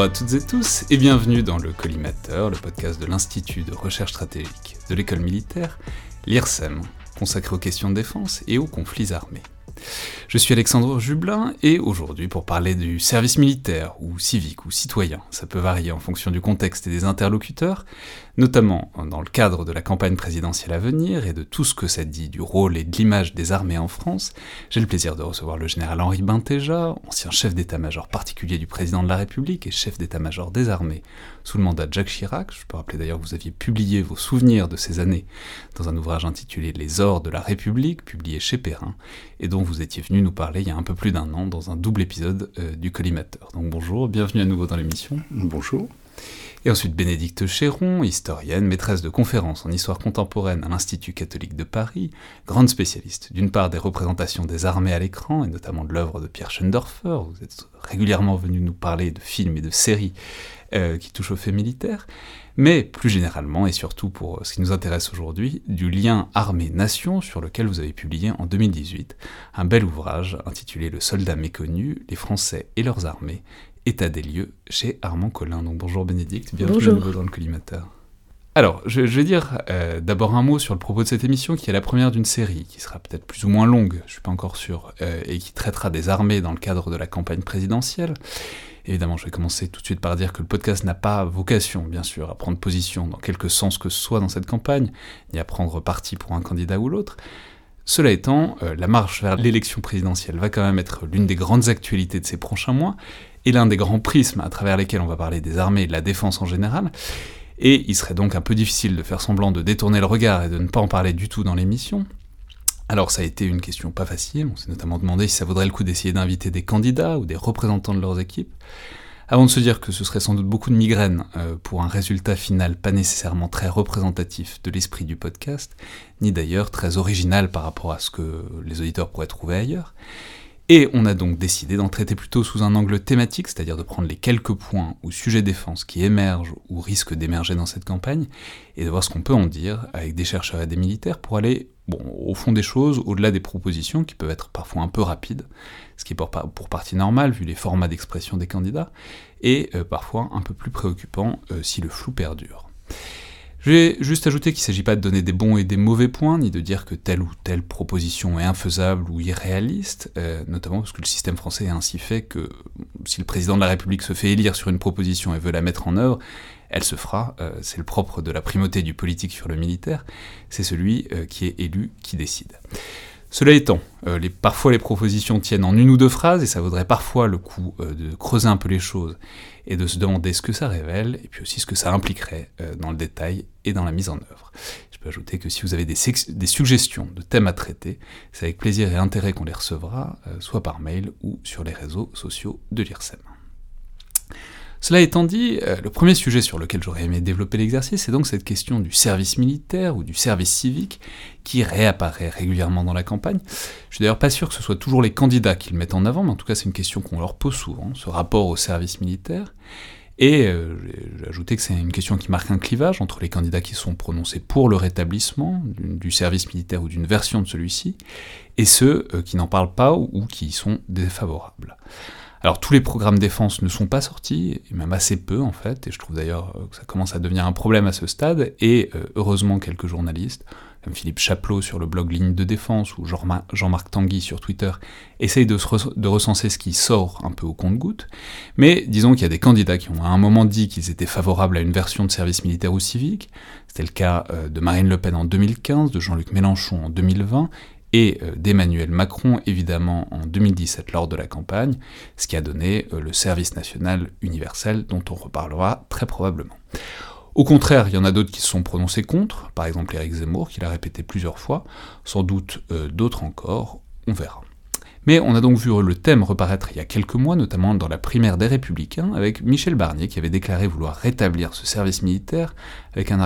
Bonjour à toutes et tous et bienvenue dans le Collimateur, le podcast de l'Institut de recherche stratégique de l'école militaire, l'IRSEM, consacré aux questions de défense et aux conflits armés. Je suis Alexandre Jublin et aujourd'hui pour parler du service militaire ou civique ou citoyen, ça peut varier en fonction du contexte et des interlocuteurs, notamment dans le cadre de la campagne présidentielle à venir et de tout ce que ça dit du rôle et de l'image des armées en France, j'ai le plaisir de recevoir le général Henri Bintéja, ancien chef d'état-major particulier du président de la République et chef d'état-major des armées sous le mandat de Jacques Chirac. Je peux rappeler d'ailleurs que vous aviez publié vos souvenirs de ces années dans un ouvrage intitulé Les ors de la République, publié chez Perrin, et dont vous étiez venu nous parler il y a un peu plus d'un an dans un double épisode euh, du Collimateur. Donc bonjour, bienvenue à nouveau dans l'émission. Bonjour. Et ensuite Bénédicte Chéron, historienne, maîtresse de conférences en histoire contemporaine à l'Institut catholique de Paris, grande spécialiste d'une part des représentations des armées à l'écran, et notamment de l'œuvre de Pierre Schoendorfer, vous êtes régulièrement venu nous parler de films et de séries euh, qui touchent aux faits militaires, mais plus généralement, et surtout pour ce qui nous intéresse aujourd'hui, du lien armée-nation sur lequel vous avez publié en 2018 un bel ouvrage intitulé Le soldat méconnu, les Français et leurs armées, état des lieux chez Armand Collin. Donc bonjour Bénédicte, bienvenue à nouveau dans le collimateur. Alors, je, vais dire euh, d'abord un mot sur le propos de cette émission, qui est la première d'une série, qui sera peut-être plus ou moins longue, je suis pas encore sûr, euh, et qui traitera des armées dans le cadre de la campagne présidentielle. Évidemment, je vais commencer tout de suite par dire que le podcast n'a pas vocation, bien sûr, à prendre position dans quelque sens que ce soit dans cette campagne, ni à prendre parti pour un candidat ou l'autre. Cela étant, euh, la marche vers l'élection présidentielle va quand même être l'une des grandes actualités de ces prochains mois, et l'un des grands prismes à travers lesquels on va parler des armées et de la défense en général, et il serait donc un peu difficile de faire semblant de détourner le regard et de ne pas en parler du tout dans l'émission. Alors ça a été une question pas facile, on s'est notamment demandé si ça vaudrait le coup d'essayer d'inviter des candidats ou des représentants de leurs équipes, avant de se dire que ce serait sans doute beaucoup de migraines euh, pour un résultat final pas nécessairement très représentatif de l'esprit du podcast, ni d'ailleurs très original par rapport à ce que les auditeurs pourraient trouver ailleurs. Et on a donc décidé d'en traiter plutôt sous un angle thématique, c'est-à-dire de prendre les quelques points ou sujets défense qui émergent ou risquent d'émerger dans cette campagne, et de voir ce qu'on peut en dire avec des chercheurs et des militaires pour aller au fond des choses, au-delà des propositions qui peuvent être parfois un peu rapides, ce qui est pour, partie normal vu les formats d'expression des candidats, et euh, parfois un peu plus préoccupant euh, si le flou perdure. Je vais juste ajouter qu'il ne s'agit pas de donner des bons et des mauvais points, ni de dire que telle ou telle proposition est infaisable ou irréaliste, euh, notamment parce que le système français est ainsi fait que si le président de la République se fait élire sur une proposition et veut la mettre en œuvre, elle se fera, c'est le propre de la primauté du politique sur le militaire, c'est celui qui est élu qui décide. Cela étant, euh, parfois les propositions tiennent en une ou deux phrases, et ça vaudrait parfois le coup euh, de creuser un peu les choses et de se demander ce que ça révèle, et puis aussi ce que ça impliquerait euh, dans le détail et dans la mise en œuvre. Je peux ajouter que si vous avez des, des suggestions de thèmes à traiter, c'est avec plaisir et intérêt qu'on les recevra, soit par mail ou sur les réseaux sociaux de l'IRSEM. Cela étant dit, euh, le premier sujet sur lequel j'aurais aimé développer l'exercice, c'est donc cette question du service militaire ou du service civique qui réapparaît régulièrement dans la campagne. Je suis d'ailleurs pas sûr que ce soit toujours les candidats qui le mettent en avant, mais en tout cas c'est une question qu'on leur pose souvent, ce rapport au service militaire. Et euh, j'ai ajouté que c'est une question qui marque un clivage entre les candidats qui sont prononcés pour le rétablissement du, service militaire ou d'une version de celui-ci, et ceux euh, qui n'en parlent pas ou qui y sont défavorables. Alors tous les programmes défense ne sont pas sortis, et même assez peu en fait, et je trouve d'ailleurs euh, que ça commence à devenir un problème à ce stade, et euh, heureusement quelques journalistes, comme Philippe Chaplot sur le blog Ligne de Défense, ou Jean-Marc Tanguy sur Twitter, essayent de, de, recenser ce qui sort un peu au compte-goutte, mais disons qu'il y a des candidats qui ont à un moment dit qu'ils étaient favorables à une version de service militaire ou civique, c'était le cas euh, de Marine Le Pen en 2015, de Jean-Luc Mélenchon en 2020, et euh, d'Emmanuel Macron, évidemment, en 2017 lors de la campagne, ce qui a donné euh, le service national universel dont on reparlera très probablement. Au contraire, il y en a d'autres qui se sont prononcés contre, par exemple Eric Zemmour, qui l'a répété plusieurs fois, sans doute euh, d'autres encore, on verra. Mais on a donc vu le thème reparaître il y a quelques mois, notamment dans la primaire des Républicains, avec Michel Barnier qui avait déclaré vouloir rétablir ce service militaire, avec un,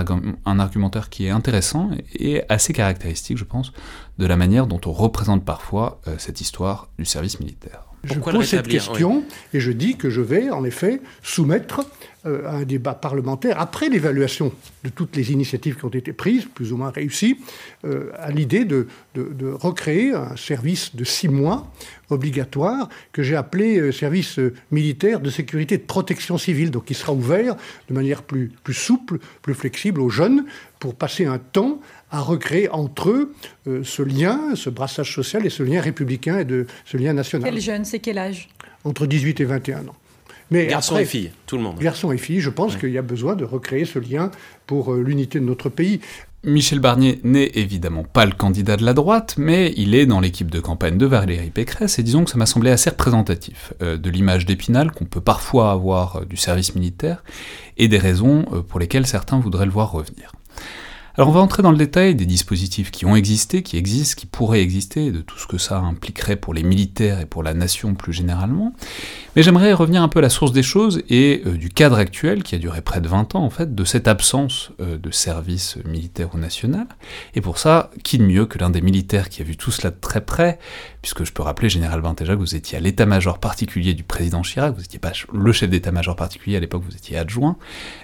argumentaire qui est intéressant et assez caractéristique, je pense, de la manière dont on représente parfois euh, cette histoire du service militaire. Je pose cette question et je dis que je vais en effet soumettre euh, à un débat parlementaire, après l'évaluation de toutes les initiatives qui ont été prises, plus ou moins réussies, euh, à l'idée de, recréer un service de six mois obligatoire que j'ai appelé service militaire de sécurité et de protection civile, donc qui sera ouvert de manière plus, plus souple, plus flexible aux jeunes pour passer un temps à recréer entre eux ce lien, ce brassage social et ce lien républicain et de ce lien national. Quel jeune, c'est quel âge? Entre 18 et 21 ans. Mais garçons et filles, tout le monde. Garçons et filles, je pense qu'il y a besoin de recréer ce lien pour euh, l'unité de notre pays. Michel Barnier n'est évidemment pas le candidat de la droite, mais il est dans l'équipe de campagne de Valérie Pécresse, et disons que ça m'a semblé assez représentatif euh, de l'image d'Épinal qu'on peut parfois avoir euh, du service militaire, et des raisons pour lesquelles certains voudraient le voir revenir. Alors on va entrer dans le détail des dispositifs qui ont existé, qui existent, qui pourraient exister, de tout ce que ça impliquerait pour les militaires et pour la nation plus généralement. Mais j'aimerais revenir un peu à la source des choses et euh, du cadre actuel, qui a duré près de 20 ans en fait, de cette absence euh, de service militaire ou national. Et pour ça, qui de mieux que l'un des militaires qui a vu tout cela de très près, puisque je peux rappeler, Général Vintéja, que vous étiez à l'état-major particulier du président Chirac, vous n'étiez pas le chef d'état-major particulier, à l'époque vous étiez adjoint,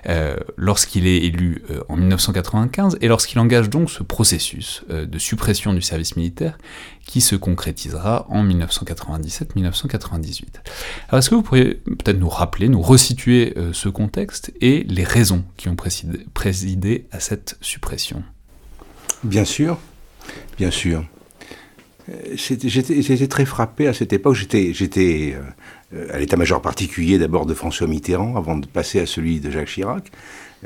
euh, lorsqu'il est élu en 1995, et lorsqu'il engage donc ce processus euh, de suppression du service militaire qui se concrétisera en 1997-1998. Alors est-ce que vous pourriez peut-être nous rappeler, nous resituer euh, ce contexte et les raisons qui ont présidé, à cette suppression? Bien sûr, bien sûr. Euh, j'étais très frappé à cette époque. J'étais à l'état-major particulier d'abord de François Mitterrand avant de passer à celui de Jacques Chirac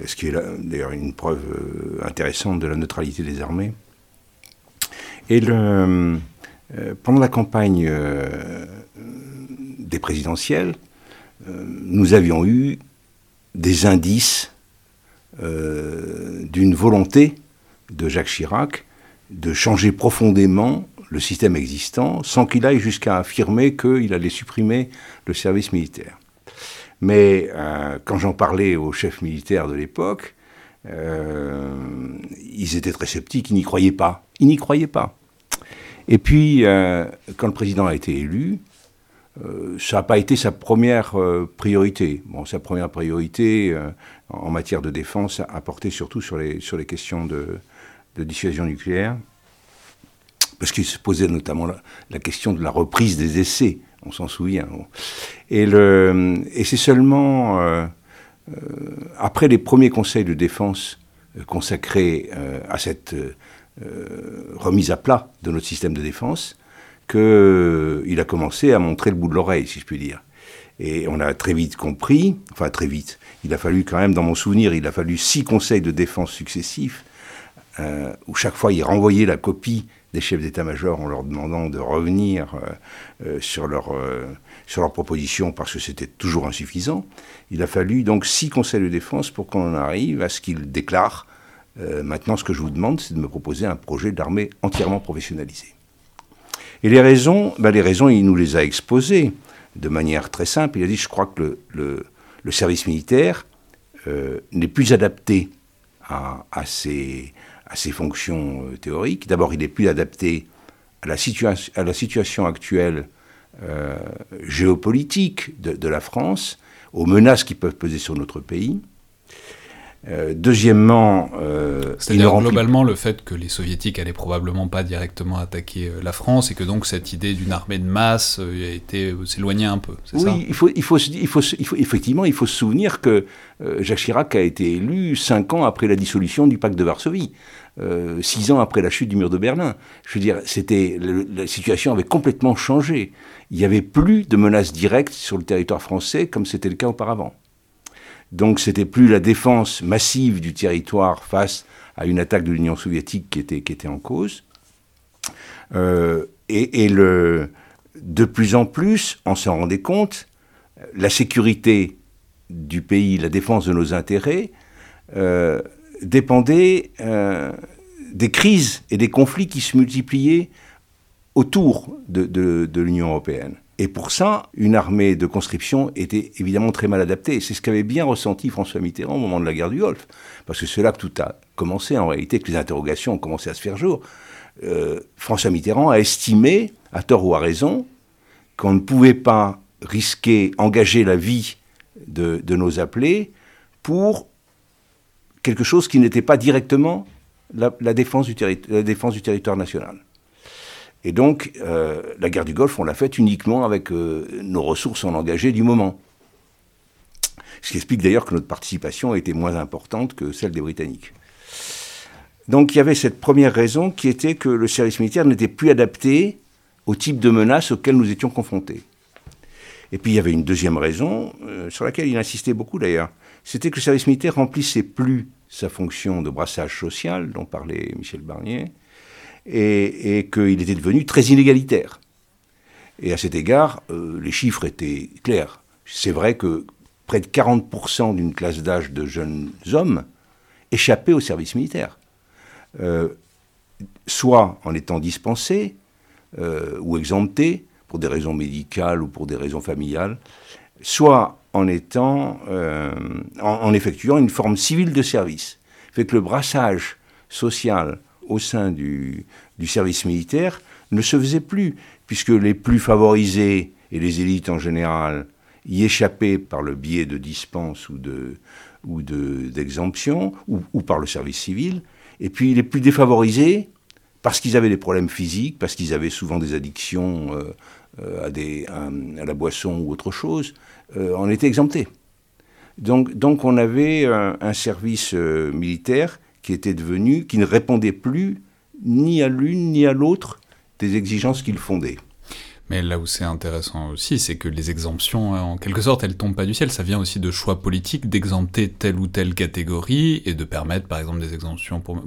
ce qui est d'ailleurs une preuve euh, intéressante de la neutralité des armées. Et euh, pendant la campagne euh, des présidentielles, nous avions eu des indices d'une volonté de Jacques Chirac de changer profondément le système existant sans qu'il aille jusqu'à affirmer qu'il allait supprimer le service militaire. Mais euh, quand j'en parlais aux chefs militaires de l'époque, euh, ils étaient très sceptiques, ils n'y croyaient pas. Ils n'y croyaient pas. Et puis, euh, quand le président a été élu, ça n'a pas été sa première priorité. Bon, sa première priorité en matière de défense a porté surtout sur les, sur les questions de, dissuasion nucléaire, parce qu'il se posait notamment la, question de la reprise des essais on s'en souvient. Et, c'est seulement euh, euh, après les premiers conseils de défense euh, consacrés à cette remise à plat de notre système de défense qu'il a commencé à montrer le bout de l'oreille, si je puis dire. Et on a très vite compris, enfin très vite, il a fallu quand même, dans mon souvenir, il a fallu six conseils de défense successifs, où chaque fois il renvoyait la copie des chefs d'état-major en leur demandant de revenir euh, euh, sur leurs euh, leur propositions parce que c'était toujours insuffisant. Il a fallu donc six conseils de défense pour qu'on en arrive à ce qu'ils déclarent. maintenant, ce que je vous demande, c'est de me proposer un projet d'armée entièrement professionnalisé. Et les raisons, ben les raisons, il nous les a exposées de manière très simple. Il a dit, je crois que le, le, service militaire n'est plus adapté à, à ces à ses fonctions euh, théoriques. D'abord, il est plus adapté à la, situation actuelle euh, géopolitique de, la France, aux menaces qui peuvent peser sur notre pays. Euh, deuxièmement, euh, c'est-à-dire globalement le fait que les soviétiques allaient probablement pas directement attaquer la France et que donc cette idée d'une armée de masse a été s'éloignait un peu. Oui, ça? il, faut, il, faut, il, faut, il faut effectivement il faut se souvenir que Jacques Chirac a été élu cinq ans après la dissolution du pacte de Varsovie. Euh, six ans après la chute du mur de Berlin. Je veux dire, c'était la situation avait complètement changé. Il n'y avait plus de menaces directes sur le territoire français comme c'était le cas auparavant. Donc c'était plus la défense massive du territoire face à une attaque de l'Union soviétique qui était, en cause. Euh, et, de plus en plus, on s'en rendait compte, la sécurité du pays, la défense de nos intérêts, euh, dépendait euh, des crises et des conflits qui se multipliaient autour de, l'Union européenne. Et pour ça, une armée de conscription était évidemment très mal adaptée. C'est ce qu'avait bien ressenti François Mitterrand au moment de la guerre du Golfe. Parce que c'est là que tout a commencé, en réalité, que les interrogations ont commencé à se faire jour. Euh, François Mitterrand a estimé, à tort ou à raison, qu'on ne pouvait pas risquer, engager la vie de, nos appelés pour quelque chose qui n'était pas directement la, défense du territoire national. Et donc, euh, la guerre du Golfe, on l'a faite uniquement avec euh, nos ressources en engagé du moment. Ce qui explique d'ailleurs que notre participation était moins importante que celle des Britanniques. Donc il y avait cette première raison qui était que le service militaire n'était plus adapté au type de menaces auxquelles nous étions confrontés. Et puis il y avait une deuxième raison, euh, sur laquelle il insistait beaucoup d'ailleurs, c'était que le service militaire remplissait plus sa fonction de brassage social dont parlait Michel Barnier, et, qu'il était devenu très inégalitaire. Et à cet égard, euh, les chiffres étaient clairs. C'est vrai que près de 40% d'une classe d'âge de jeunes hommes échappaient au service militaire. Euh, soit en étant dispensés euh, ou exemptés pour des raisons médicales ou pour des raisons familiales, soit en étant en, effectuant une forme civile de service. Fait que le brassage social au sein du, du service militaire ne se faisait plus, puisque les plus favorisés et les élites en général y échappaient par le biais de dispenses ou de ou d'exemption ou, par le service civil, et puis les plus défavorisés, parce qu'ils avaient des problèmes physiques, parce qu'ils avaient souvent des addictions euh, euh, à, des, la boisson ou autre chose, euh, en étaient exemptés. Donc, donc on avait un service militaire qui était devenu, qui ne répondait plus ni à l'une ni à l'autre des exigences qu'il fondait. Mais là où c'est intéressant aussi, c'est que les exemptions, hein, en quelque sorte, elles tombent pas du ciel. Ça vient aussi de choix politiques d'exempter telle ou telle catégorie et de permettre, par exemple, des exemptions pour.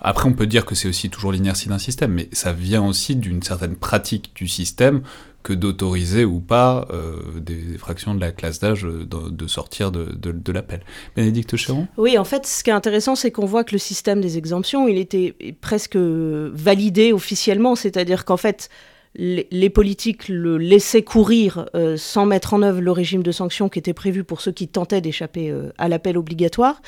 Après, on peut dire que c'est aussi toujours l'inertie d'un système, mais ça vient aussi d'une certaine pratique du système que d'autoriser ou pas euh, des, fractions de la classe d'âge de, sortir de, de, l'appel. Bénédicte Chéron? Oui, en fait, ce qui est intéressant, c'est qu'on voit que le système des exemptions, il était presque validé officiellement, c'est-à-dire qu'en fait, les, politiques le laissaient courir euh, sans mettre en œuvre le régime de sanctions qui était prévu pour ceux qui tentaient d'échapper euh, à l'appel obligatoire.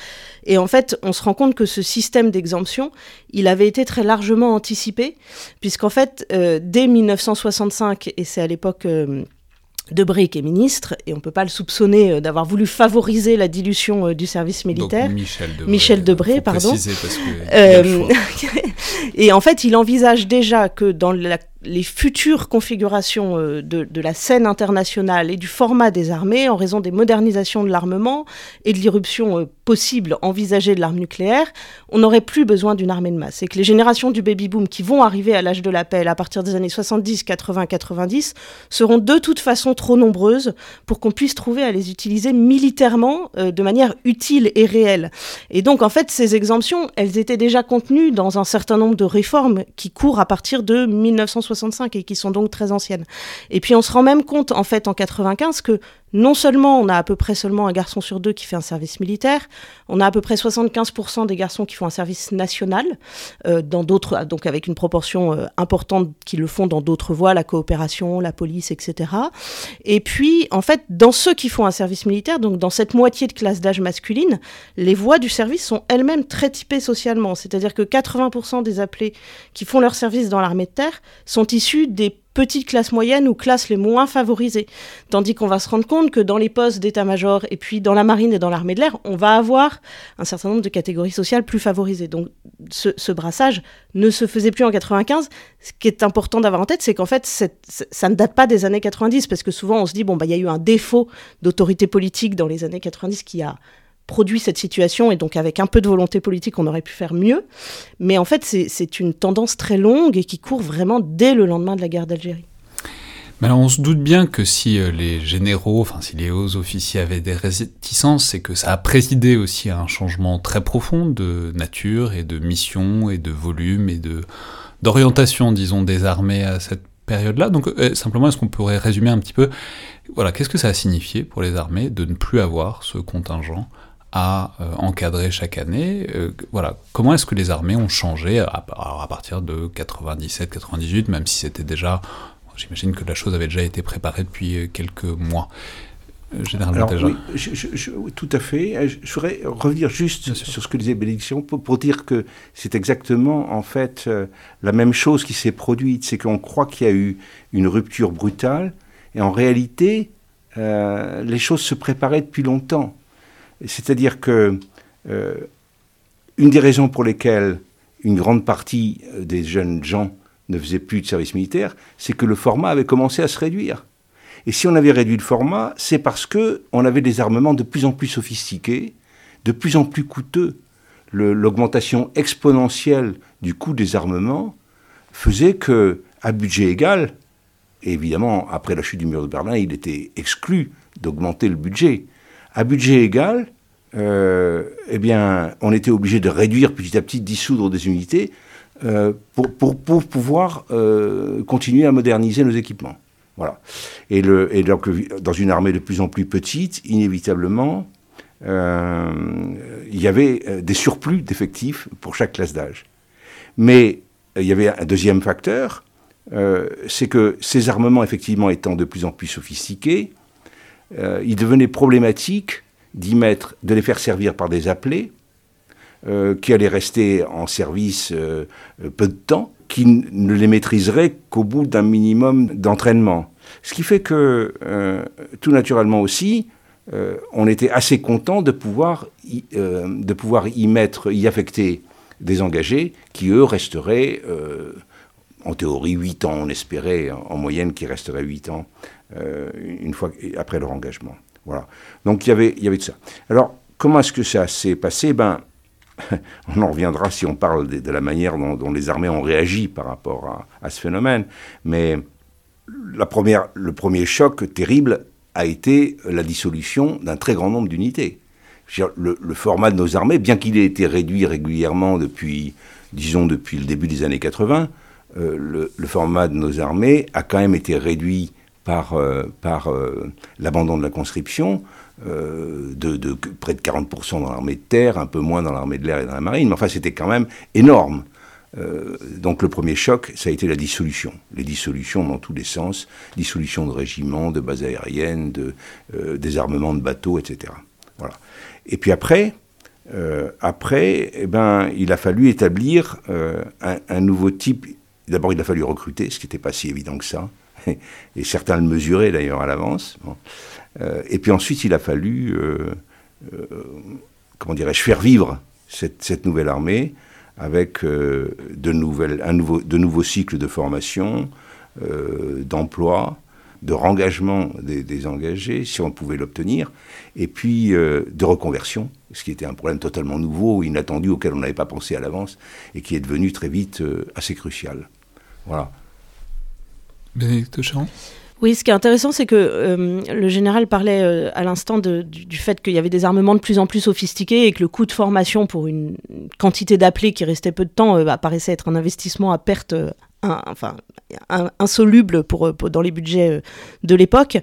Et en fait, on se rend compte que ce système d'exemption, il avait été très largement anticipé, puisqu'en fait, euh, dès 1965, et c'est à l'époque Debré qui est ministre, et on ne peut pas le soupçonner d'avoir voulu favoriser la dilution du service militaire. Michel Debré, Michel Debré pardon. Euh, et en fait, il envisage déjà que dans la les futures configurations euh, de, la scène internationale et du format des armées en raison des modernisations de l'armement et de l'irruption euh, possible envisagée de l'arme nucléaire, on n'aurait plus besoin d'une armée de masse. Et que les générations du baby-boom qui vont arriver à l'âge de l'appel à partir des années 70, 80, 90 seront de toute façon trop nombreuses pour qu'on puisse trouver à les utiliser militairement euh, de manière utile et réelle. Et donc en fait, ces exemptions, elles étaient déjà contenues dans un certain nombre de réformes qui courent à partir de 1960 et qui sont donc très anciennes. Et puis on se rend même compte en fait en 95 que non seulement on a à peu près seulement un garçon sur deux qui fait un service militaire, on a à peu près 75% des garçons qui font un service national, euh, dans d'autres, donc avec une proportion euh, importante qui le font dans d'autres voies, la coopération, la police, etc. Et puis, en fait, dans ceux qui font un service militaire, donc dans cette moitié de classe d'âge masculine, les voies du service sont elles-mêmes très typées socialement. C'est-à-dire que 80% des appelés qui font leur service dans l'armée de terre sont issus des petites classes moyennes ou classes les moins favorisées. Tandis qu'on va se rendre compte que dans les postes d'état-major et puis dans la marine et dans l'armée de l'air, on va avoir un certain nombre de catégories sociales plus favorisées. Donc ce, brassage ne se faisait plus en 95. Ce qui est important d'avoir en tête, c'est qu'en fait, ça ne date pas des années 90, parce que souvent on se dit, bon, bah, il y a eu un défaut d'autorité politique dans les années 90 qui a produit cette situation et donc avec un peu de volonté politique, on aurait pu faire mieux. Mais en fait, c'est une tendance très longue et qui court vraiment dès le lendemain de la guerre d'Algérie. Mais alors on se doute bien que si euh, les généraux, enfin si les hauts officiers avaient des réticences, c'est que ça a présidé aussi à un changement très profond de nature et de mission et de volume et de d'orientation, disons, des armées à cette période-là. Donc euh, simplement, est-ce qu'on pourrait résumer un petit peu, voilà, qu'est-ce que ça a signifié pour les armées de ne plus avoir ce contingent à euh, encadrer chaque année. Euh, voilà, comment est-ce que les armées ont changé à, partir de 97-98, même si c'était déjà, j'imagine que la chose avait déjà été préparée depuis euh, quelques mois. Généralement déjà. Oui, tout à fait. Je voudrais revenir juste sur ce que disait Bénédiction pour, pour dire que c'est exactement en fait la même chose qui s'est produite. C'est qu'on croit qu'il y a eu une rupture brutale et en réalité, les choses se préparaient depuis longtemps. C'est-à-dire que euh, une des raisons pour lesquelles une grande partie des jeunes gens ne faisaient plus de service militaire, c'est que le format avait commencé à se réduire. Et si on avait réduit le format, c'est parce que on avait des armements de plus en plus sophistiqués, de plus en plus coûteux. L'augmentation exponentielle du coût des armements faisait que, à budget égal, et évidemment, après la chute du mur de Berlin, il était exclu d'augmenter le budget. À budget égal, euh, eh bien, on était obligé de réduire petit à petit, dissoudre des unités euh, pour, pouvoir euh, continuer à moderniser nos équipements. Voilà. Et, et donc, dans une armée de plus en plus petite, inévitablement, il y avait des surplus d'effectifs pour chaque classe d'âge. Mais il y avait un deuxième facteur, c'est que ces armements, effectivement, étant de plus en plus sophistiqués, euh, il devenait problématique d'y mettre, de les faire servir par des appelés, euh, qui allaient rester en service peu de temps, qui ne les maîtriseraient qu'au bout d'un minimum d'entraînement. Ce qui fait que, tout naturellement aussi, on était assez content de pouvoir, y mettre, y affecter des engagés qui, eux, resteraient en théorie 8 ans, on espérait en moyenne qu'il resterait 8 ans euh, une fois après leur engagement. Voilà. Donc il y avait, il y avait de ça. Alors comment est-ce que ça s'est passé? Ben on en reviendra si on parle de, la manière dont, les armées ont réagi par rapport à, ce phénomène. Mais la première, le premier choc terrible a été la dissolution d'un très grand nombre d'unités. Le, le, format de nos armées, bien qu'il ait été réduit régulièrement depuis, disons, depuis le début des années 80, euh, le, format de nos armées a quand même été réduit par, euh, euh, l'abandon de la conscription, de, près de 40% dans l'armée de terre, un peu moins dans l'armée de l'air et dans la marine, mais enfin c'était quand même énorme. donc le premier choc, ça a été la dissolution. Les dissolutions dans tous les sens, dissolution de régiments, de bases aériennes, de désarmement de bateaux, etc. Voilà. Et puis après, après, eh ben, il a fallu établir un, un, nouveau type D'abord, il a fallu recruter, ce qui n'était pas si évident que ça. Et certains le mesuraient d'ailleurs à l'avance. Euh, et puis ensuite, il a fallu, euh, euh, comment dirais-je, faire vivre cette, nouvelle armée avec de, un nouveau, de nouveaux cycles de formation, d'emploi, de rengagement des, des, engagés, si on pouvait l'obtenir, et puis de reconversion, ce qui était un problème totalement nouveau, inattendu, auquel on n'avait pas pensé à l'avance, et qui est devenu très vite assez crucial. Voilà. Bénédicte oui, ce qui est intéressant, c'est que euh, le général parlait euh, à l'instant du, fait qu'il y avait des armements de plus en plus sophistiqués et que le coût de formation pour une quantité d'appelés qui restait peu de temps euh, apparaissait être un investissement à perte enfin, insoluble pour, dans les budgets de l'époque.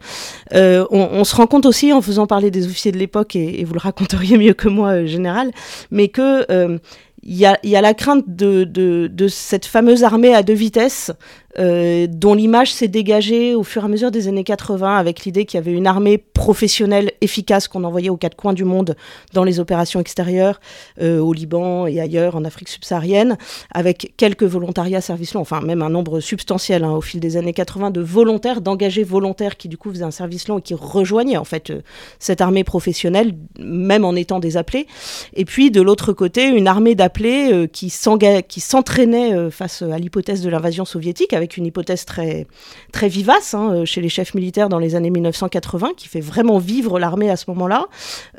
On, se rend compte aussi, en faisant parler des officiers de l'époque, et, vous le raconteriez mieux que moi, général, mais que il y a, la crainte de, de, cette fameuse armée à deux vitesses euh, dont l'image s'est dégagée au fur et à mesure des années 80 avec l'idée qu'il y avait une armée professionnelle efficace qu'on envoyait aux quatre coins du monde dans les opérations extérieures, euh, au Liban et ailleurs en Afrique subsaharienne, avec quelques volontariats service long, enfin même un nombre substantiel hein, au fil des années 80 de volontaires, d'engagés volontaires qui du coup faisaient un service long et qui rejoignaient en fait euh, cette armée professionnelle, même en étant des appelés. Et puis de l'autre côté, une armée d'appelés qui s'entraînait face à l'hypothèse de l'invasion soviétique avec avec une hypothèse très, très vivace hein, euh, chez les chefs militaires dans les années 1980, qui fait vraiment vivre l'armée à ce moment-là,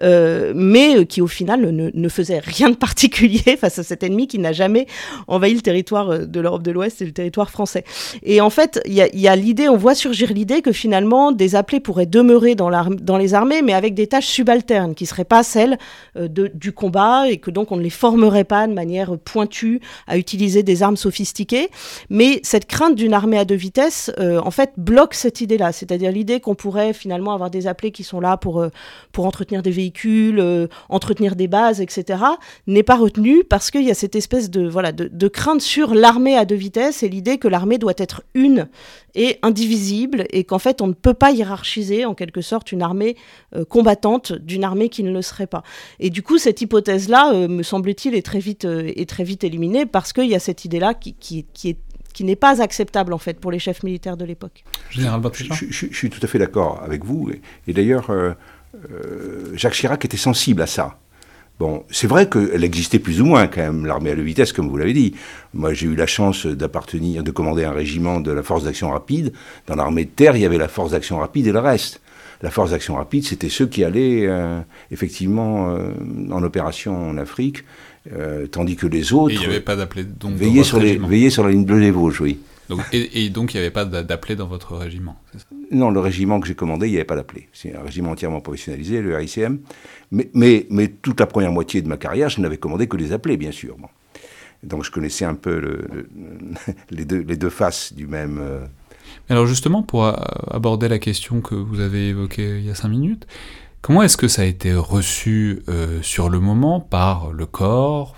euh, mais euh, qui au final ne, faisait rien de particulier face à cet ennemi qui n'a jamais envahi le territoire de l'Europe de l'Ouest et le territoire français. Et en fait, il y, a, l'idée, on voit surgir l'idée que finalement des appelés pourraient demeurer dans, les armées, mais avec des tâches subalternes qui ne seraient pas celles du combat et que donc on ne les formerait pas de manière pointue à utiliser des armes sophistiquées. Mais cette crainte d'une armée à deux vitesses, euh, en fait, bloque cette idée-là. C'est-à-dire l'idée qu'on pourrait finalement avoir des appelés qui sont là pour, euh, pour entretenir des véhicules, euh, entretenir des bases, etc., n'est pas retenue parce qu'il y a cette espèce de, voilà, de, crainte sur l'armée à deux vitesses et l'idée que l'armée doit être une et indivisible et qu'en fait, on ne peut pas hiérarchiser en quelque sorte une armée combattante d'une armée qui ne le serait pas. Et du coup, cette hypothèse-là, me semble-t-il, est très vite, est très vite éliminée parce qu'il y a cette idée-là qui, qui, qui est qui n'est pas acceptable en fait pour les chefs militaires de l'époque. Général je, je, suis tout à fait d'accord avec vous. Et, d'ailleurs, euh, Jacques Chirac était sensible à ça. Bon, c'est vrai qu'elle existait plus ou moins quand même, l'armée à la vitesse, comme vous l'avez dit. Moi, j'ai eu la chance d'appartenir, de commander un régiment de la force d'action rapide. Dans l'armée de terre, il y avait la force d'action rapide et le reste. La force d'action rapide, c'était ceux qui allaient euh, effectivement euh, en opération en Afrique, euh, tandis que les autres. Et il n'y avait pas d'appelé. Veillaient sur, les, sur la ligne bleue des Vosges, oui. Donc, et, donc il n'y avait pas d'appelé dans votre régiment ça? Non, le régiment que j'ai commandé, il n'y avait pas d'appelé. C'est un régiment entièrement professionnalisé, le RICM. Mais, mais, mais, toute la première moitié de ma carrière, je n'avais commandé que des appelés, bien sûr. Donc je connaissais un peu le, les, deux, les, deux, faces du même. Alors justement, pour aborder la question que vous avez évoquée il y a cinq minutes, comment est-ce que ça a été reçu euh, sur le moment par le corps,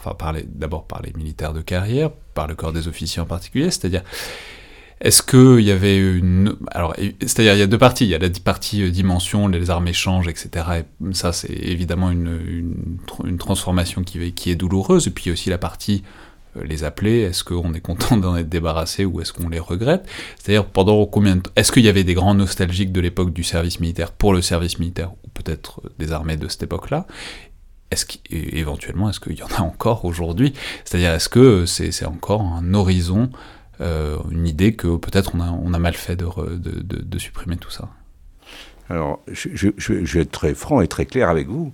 d'abord par les militaires de carrière, par le corps des officiers en particulier, c'est-à-dire est-ce qu'il y avait une... Alors, c'est-à-dire, il y a deux parties. Il y a la partie euh, dimension, les armées changent, etc. Et ça, c'est évidemment une, transformation qui, est douloureuse. Et puis, aussi la partie euh, les appeler, est-ce qu'on est content d'en être débarrassé ou est-ce qu'on les regrette? C'est-à-dire pendant combien de temps Est-ce qu'il y avait des grands nostalgiques de l'époque du service militaire pour le service militaire peut-être euh, des armées de cette époque-là est-ce qu'éventuellement, est-ce qu'il y en a encore aujourd'hui? C'est-à-dire, est-ce que c'est encore un horizon, euh, une idée que peut-être on a, mal fait de, supprimer tout ça? Alors, je, vais être très franc et très clair avec vous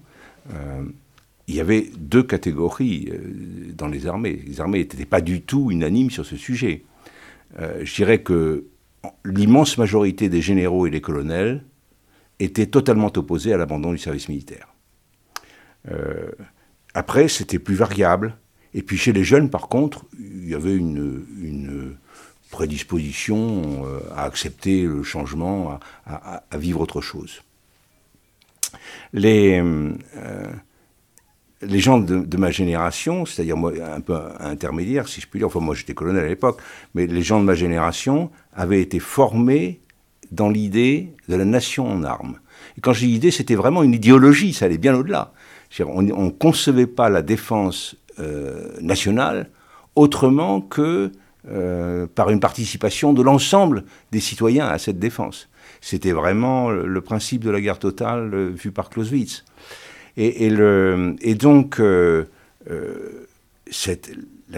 il y avait deux catégories euh, dans les armées. Les armées n'étaient pas du tout unanimes sur ce sujet. Euh, je dirais que l'immense majorité des généraux et des colonels étaient totalement opposés à l'abandon du service militaire. Euh, après, c'était plus variable. Et puis chez les jeunes, par contre, il y avait une, prédisposition à accepter le changement, à, vivre autre chose. Les, les gens de, ma génération, c'est-à-dire moi un peu intermédiaire, si je puis dire, enfin moi j'étais colonel à l'époque, mais les gens de ma génération avaient été formés dans l'idée de la nation en armes. Et quand j'ai l'idée, c'était vraiment une idéologie, ça allait bien au-delà. On ne concevait pas la défense euh, nationale autrement que euh, par une participation de l'ensemble des citoyens à cette défense. C'était vraiment le principe de la guerre totale euh, vu par Clausewitz. Et, donc, la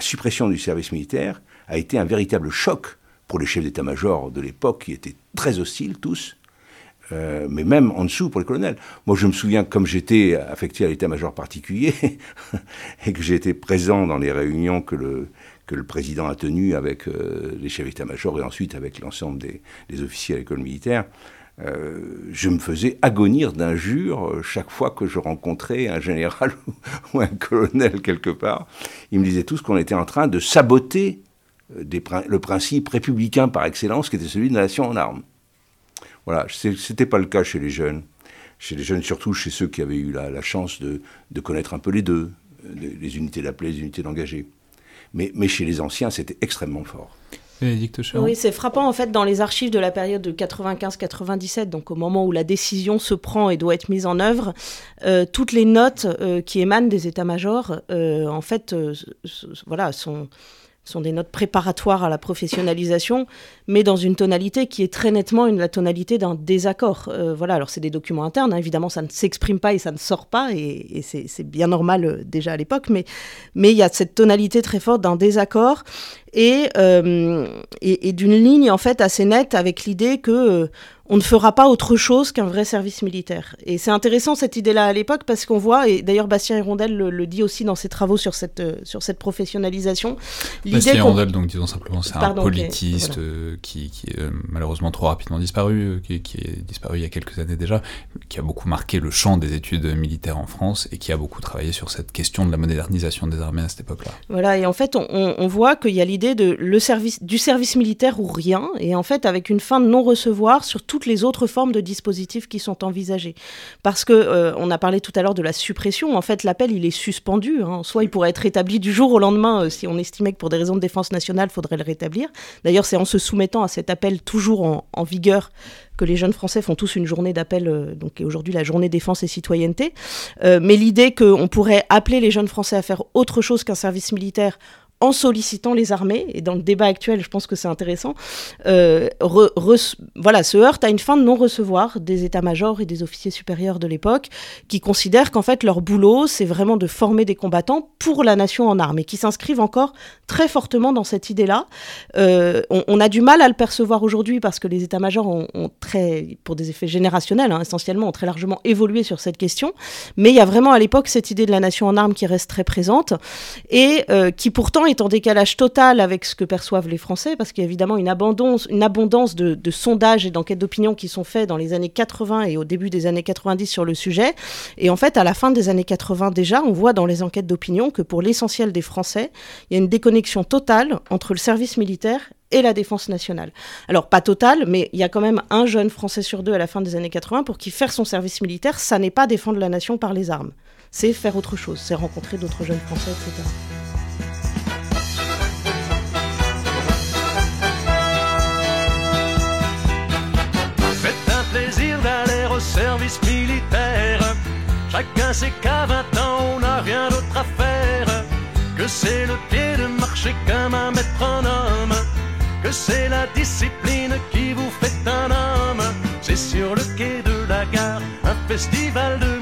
suppression du service militaire a été un véritable choc pour les chefs d'état-major de l'époque, qui étaient très hostiles tous, euh, mais même en dessous pour les colonels. Moi, je me souviens, comme j'étais affecté à l'état-major particulier, et que été présent dans les réunions que le, que le président a tenues avec les chefs d'état-major et ensuite avec l'ensemble des, des, officiers à l'école militaire, euh, je me faisais agonir d'injures euh, chaque fois que je rencontrais un général ou un colonel quelque part. Ils me disaient tous qu'on était en train de saboter euh, le principe républicain par excellence qui était celui de la nation en armes. Voilà, ce n'était pas le cas chez les jeunes. Chez les jeunes, surtout chez ceux qui avaient eu la, chance de, connaître un peu les deux, les unités d'appelé, les unités d'engagé. Mais, mais chez les anciens, c'était extrêmement fort. Oui, c'est frappant en fait dans les archives de la période de 95-97, donc au moment où la décision se prend et doit être mise en œuvre, euh, toutes les notes euh, qui émanent des états-majors, euh, en fait, voilà, sont sont des notes préparatoires à la professionnalisation, mais dans une tonalité qui est très nettement la tonalité d'un désaccord. voilà, alors c'est des documents internes, hein, évidemment ça ne s'exprime pas et ça ne sort pas, et, c'est bien normal déjà à l'époque, mais il y a cette tonalité très forte d'un désaccord, euh, et, et, d'une ligne en fait assez nette avec l'idée que euh, on ne fera pas autre chose qu'un vrai service militaire. Et c'est intéressant cette idée-là à l'époque parce qu'on voit, et d'ailleurs Bastien Hirondelle le, dit aussi dans ses travaux sur cette, euh, sur cette professionnalisation. Bastien Hirondelle, donc disons simplement, c'est un politiste qui, qui, est malheureusement trop rapidement disparu, qui, qui, est disparu il y a quelques années déjà, qui a beaucoup marqué le champ des études militaires en France et qui a beaucoup travaillé sur cette question de la modernisation des armées à cette époque-là. Voilà, et en fait on, on voit qu'il y a l'idée de service, du service militaire ou rien, et en fait avec une fin de non-recevoir sur toutes les autres formes de dispositifs qui sont envisagés. Parce que euh, on a parlé tout à l'heure de la suppression, en fait l'appel il est suspendu, hein. soit il pourrait être rétabli du jour au lendemain euh, si on estimait que pour des raisons de défense nationale, il faudrait le rétablir. D'ailleurs c'est en se soumettant à cet appel toujours en, vigueur que les jeunes Français font tous une journée d'appel, euh, donc aujourd'hui la journée défense et citoyenneté. mais l'idée qu'on pourrait appeler les jeunes Français à faire autre chose qu'un service militaire en sollicitant les armées, et dans le débat actuel, je pense que c'est intéressant, euh, voilà, se heurte à une fin de non-recevoir des états-majors et des officiers supérieurs de l'époque, qui considèrent qu'en fait leur boulot, c'est vraiment de former des combattants pour la nation en armes, et qui s'inscrivent encore très fortement dans cette idée-là. Euh, on, a du mal à le percevoir aujourd'hui parce que les états-majors ont, très, pour des effets générationnels hein, essentiellement, ont très largement évolué sur cette question, mais il y a vraiment à l'époque cette idée de la nation en armes qui reste très présente, et euh, qui pourtant est en décalage total avec ce que perçoivent les Français, parce qu'il y a évidemment une abondance, abondance de, sondages et d'enquêtes d'opinion qui sont faits dans les années 80 et au début des années 90 sur le sujet. Et en fait, à la fin des années 80 déjà, on voit dans les enquêtes d'opinion que pour l'essentiel des Français, il y a une déconnexion totale entre le service militaire et la défense nationale. Alors pas totale, mais il y a quand même un jeune Français sur deux à la fin des années 80 pour qui faire son service militaire, ça n'est pas défendre la nation par les armes. C'est faire autre chose, c'est rencontrer d'autres jeunes Français, etc. service militaire. Chacun sait qu'à 20 ans, on n'a rien d'autre à faire. Que c'est le pied de marcher comme un maître en homme. Que c'est la discipline qui vous fait un homme. C'est sur le quai de la gare, un festival de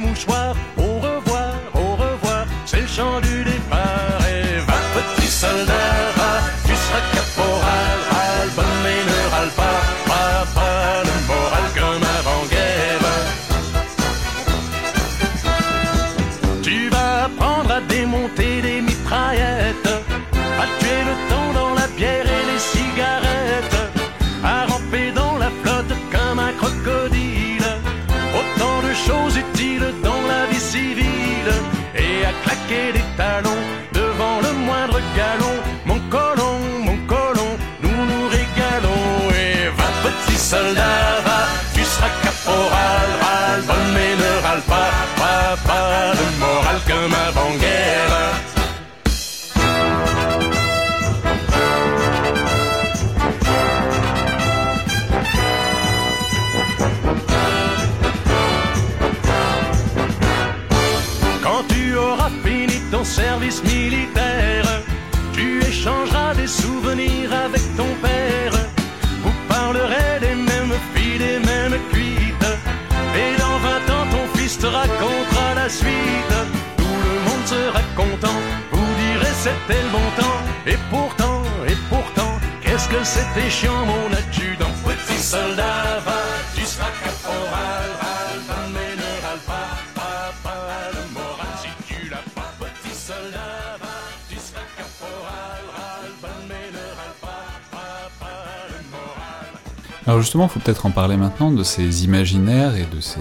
Alors justement, faut peut-être en parler maintenant de ces imaginaires et de ces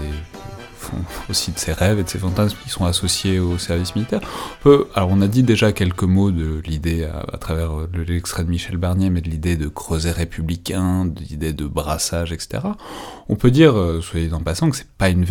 de ses rêves et de ses fantasmes qui sont associés au service militaire. On alors on a dit déjà quelques mots de l'idée à, travers l'extrait de Michel Barnier, mais de l'idée de creuset républicain, de l'idée de brassage, etc. On peut dire, euh, soyez en passant, que c'est pas une,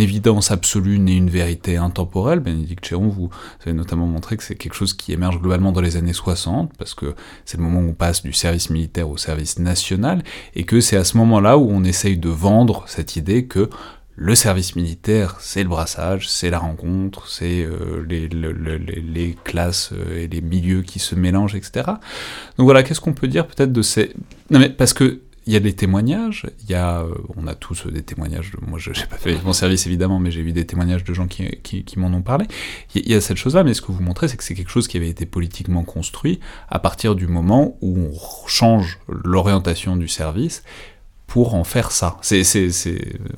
évidence absolue ni une vérité intemporelle. Bénédicte Chéron, vous, avez notamment montré que c'est quelque chose qui émerge globalement dans les années 60, parce que c'est le moment où on passe du service militaire au service national, et que c'est à ce moment-là où on essaye de vendre cette idée que le service militaire, c'est le brassage, c'est la rencontre, c'est euh, les, classes euh, et les milieux qui se mélangent, etc. Donc voilà, qu'est-ce qu'on peut dire peut-être de ces... Non mais parce que il y a des témoignages, il y a, euh, on a tous des témoignages, de, moi je n'ai pas fait mon service évidemment, mais j'ai vu des témoignages de gens qui m'en ont parlé. Il y, a cette chose-là, mais ce que vous montrez, c'est que c'est quelque chose qui avait été politiquement construit à partir du moment où on change l'orientation du service pour en faire ça. C'est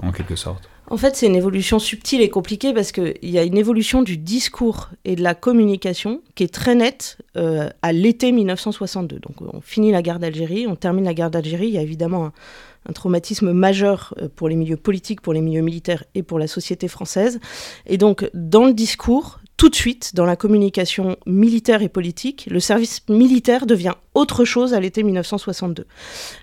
en quelque sorte. En fait, c'est une évolution subtile et compliquée parce qu'il y a une évolution du discours et de la communication qui est très nette euh, à l'été 1962. Donc on finit la guerre d'Algérie, on termine la guerre d'Algérie, il y a évidemment un, traumatisme majeur euh, pour les milieux politiques, pour les milieux militaires et pour la société française. Et donc dans le discours, tout de suite, dans la communication militaire et politique, le service militaire devient autre chose à l'été 1962.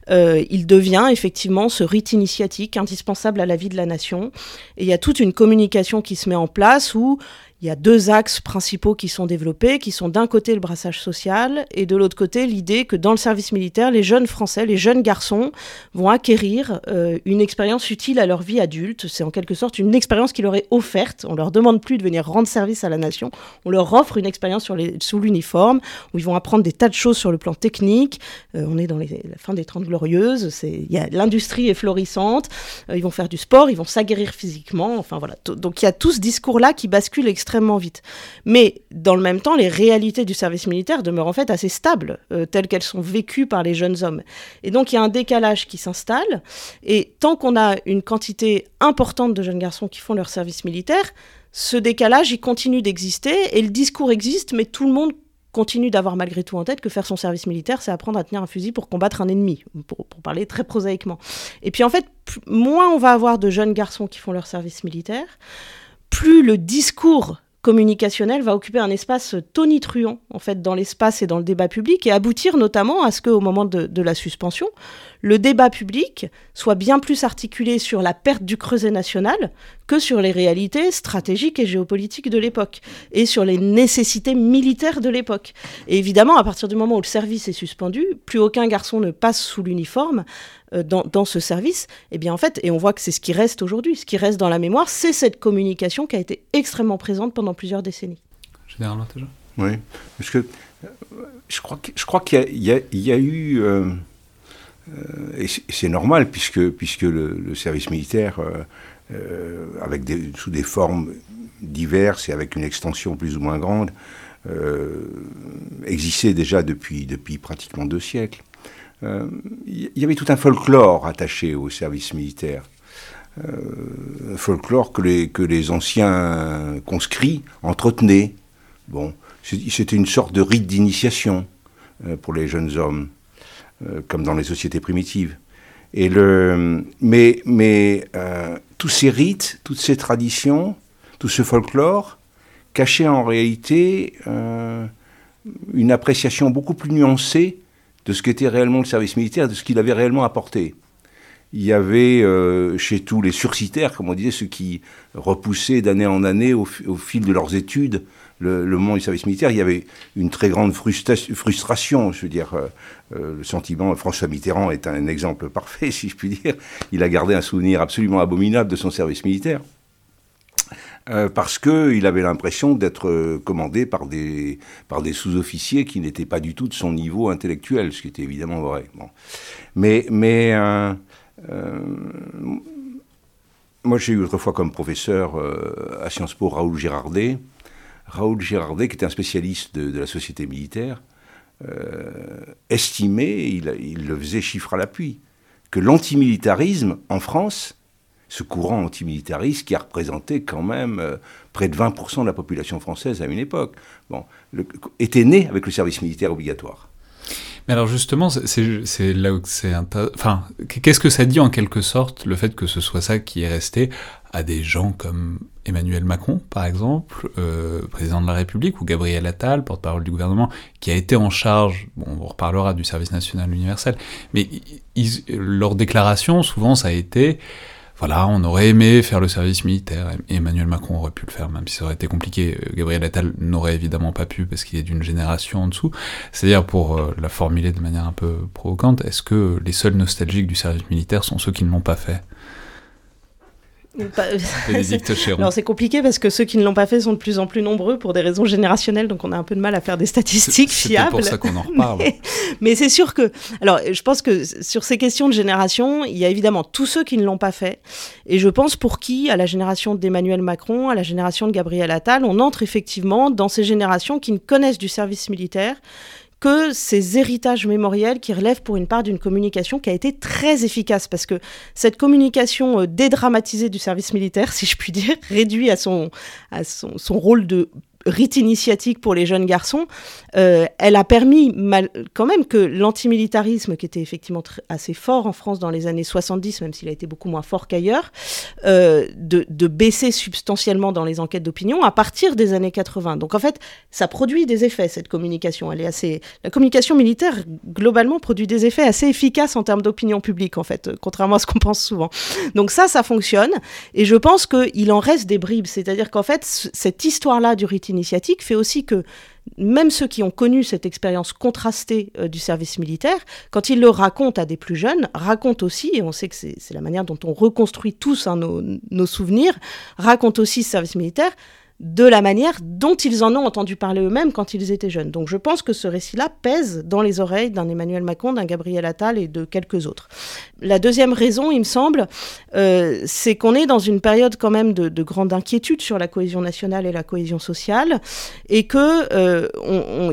Euh, il devient effectivement ce rite initiatique indispensable à la vie de la nation. Et il y a toute une communication qui se met en place où il y a deux axes principaux qui sont développés, qui sont d'un côté le brassage social et de l'autre côté l'idée que dans le service militaire, les jeunes Français, les jeunes garçons vont acquérir euh, une expérience utile à leur vie adulte. C'est en quelque sorte une expérience qui leur est offerte. On leur demande plus de venir rendre service à la nation, on leur offre une expérience sous l'uniforme où ils vont apprendre des tas de choses sur le plan technique. Euh, on est dans la fin des Trente Glorieuses, l'industrie est florissante, euh, ils vont faire du sport, ils vont s'aguerrir physiquement. Enfin voilà. Donc il y a tout ce discours-là qui bascule extrêmement vite. Mais dans le même temps, les réalités du service militaire demeurent en fait assez stables, euh, telles qu'elles sont vécues par les jeunes hommes. Et donc il y a un décalage qui s'installe. Et tant qu'on a une quantité importante de jeunes garçons qui font leur service militaire, ce décalage, il continue d'exister et le discours existe, mais tout le monde continue d'avoir malgré tout en tête que faire son service militaire, c'est apprendre à tenir un fusil pour combattre un ennemi, pour parler très prosaïquement. Et puis en fait, moins on va avoir de jeunes garçons qui font leur service militaire, plus le discours communicationnel va occuper un espace tonitruant en fait dans l'espace et dans le débat public et aboutir notamment à ce qu'au moment de, la suspension, le débat public soit bien plus articulé sur la perte du creuset national que sur les réalités stratégiques et géopolitiques de l'époque et sur les nécessités militaires de l'époque. Et évidemment, à partir du moment où le service est suspendu, plus aucun garçon ne passe sous l'uniforme euh, dans, ce service. Et eh bien en fait, et on voit que c'est ce qui reste aujourd'hui, ce qui reste dans la mémoire, c'est cette communication qui a été extrêmement présente pendant plusieurs décennies. Général Oui, parce que je crois, je crois qu'il y, y, a eu euh, euh, et c'est normal, puisque, puisque le, service militaire, euh, avec des, sous des formes diverses et avec une extension plus ou moins grande, existait déjà depuis, depuis pratiquement deux siècles. Il y avait tout un folklore attaché au service militaire. un folklore que les, que les anciens conscrits entretenaient. Bon, c'était une sorte de rite d'initiation pour les jeunes hommes. Euh, comme dans les sociétés primitives. Et le, mais mais euh, tous ces rites, toutes ces traditions, tout ce folklore cachait en réalité euh, une appréciation beaucoup plus nuancée de ce qu'était réellement le service militaire, de ce qu'il avait réellement apporté. Il y avait chez tous les sursitaires, comme on disait, ceux qui repoussaient d'année en année au, fil de leurs études le, monde du service militaire, il y avait une très grande frustration. Je veux dire, euh, euh, le sentiment, François Mitterrand est un exemple parfait, si je puis dire. Il a gardé un souvenir absolument abominable de son service militaire. Euh, parce qu'il avait l'impression d'être commandé par des, par des sous-officiers qui n'étaient pas du tout de son niveau intellectuel, ce qui était évidemment vrai. Mais, mais moi j'ai eu autrefois comme professeur à Sciences Po Raoul Girardet, Raoul Girardet, qui était un spécialiste de, la société militaire, euh, estimait, il, le faisait chiffre à l'appui, que l'antimilitarisme en France, ce courant antimilitariste qui a représenté quand même euh, près de 20% de la population française à une époque, bon, était né avec le service militaire obligatoire. Mais alors justement, c'est là où c'est enfin, qu'est-ce que ça dit en quelque sorte le fait que ce soit ça qui est resté à des gens comme Emmanuel Macron, par exemple, euh, président de la République, ou Gabriel Attal, porte-parole du gouvernement, qui a été en charge, bon, on reparlera du service national universel, mais leur déclaration, souvent, ça a été voilà, on aurait aimé faire le service militaire, Emmanuel Macron aurait pu le faire, même si ça aurait été compliqué. Euh, Gabriel Attal n'aurait évidemment pas pu, parce qu'il est d'une génération en dessous. C'est-à-dire, pour euh, la formuler de manière un peu provocante, est-ce que les seuls nostalgiques du service militaire sont ceux qui ne l'ont pas fait? Alors c'est compliqué parce que ceux qui ne l'ont pas fait sont de plus en plus nombreux pour des raisons générationnelles, donc on a un peu de mal à faire des statistiques fiables. C'est pour ça qu'on en reparle. Mais, c'est sûr que, alors je pense que sur ces questions de génération, il y a évidemment tous ceux qui ne l'ont pas fait, et je pense pour qui, à la génération d'Emmanuel Macron, à la génération de Gabriel Attal, on entre effectivement dans ces générations qui ne connaissent du service militaire, que ces héritages mémoriels qui relèvent pour une part d'une communication qui a été très efficace parce que cette communication euh, dédramatisée du service militaire, si je puis dire, réduit à son, à son, son rôle de rite initiatique pour les jeunes garçons, euh, elle a permis quand même que l'antimilitarisme, qui était effectivement assez fort en France dans les années 70, même s'il a été beaucoup moins fort qu'ailleurs, euh, de, baisser substantiellement dans les enquêtes d'opinion à partir des années 80. Donc en fait, ça produit des effets, cette communication. Elle est assez... La communication militaire, globalement, produit des effets assez efficaces en termes d'opinion publique, en fait, contrairement à ce qu'on pense souvent. Donc ça, ça fonctionne. Et je pense qu'il en reste des bribes. C'est-à-dire qu'en fait, cette histoire-là du rite fait aussi que même ceux qui ont connu cette expérience contrastée euh, du service militaire, quand ils le racontent à des plus jeunes, racontent aussi, et on sait que c'est la manière dont on reconstruit tous hein, nos, nos, souvenirs, racontent aussi ce service militaire de la manière dont ils en ont entendu parler eux-mêmes quand ils étaient jeunes. Donc je pense que ce récit-là pèse dans les oreilles d'un Emmanuel Macron, d'un Gabriel Attal et de quelques autres. La deuxième raison, il me semble, euh, c'est qu'on est dans une période quand même de, grande inquiétude sur la cohésion nationale et la cohésion sociale, et que euh,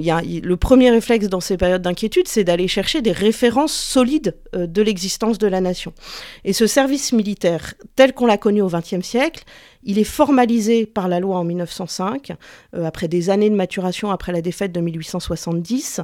y a, le premier réflexe dans ces périodes d'inquiétude, c'est d'aller chercher des références solides euh, de l'existence de la nation. Et ce service militaire, tel qu'on l'a connu au XXe siècle, il est formalisé par la loi en 1905, euh, après des années de maturation après la défaite de 1870.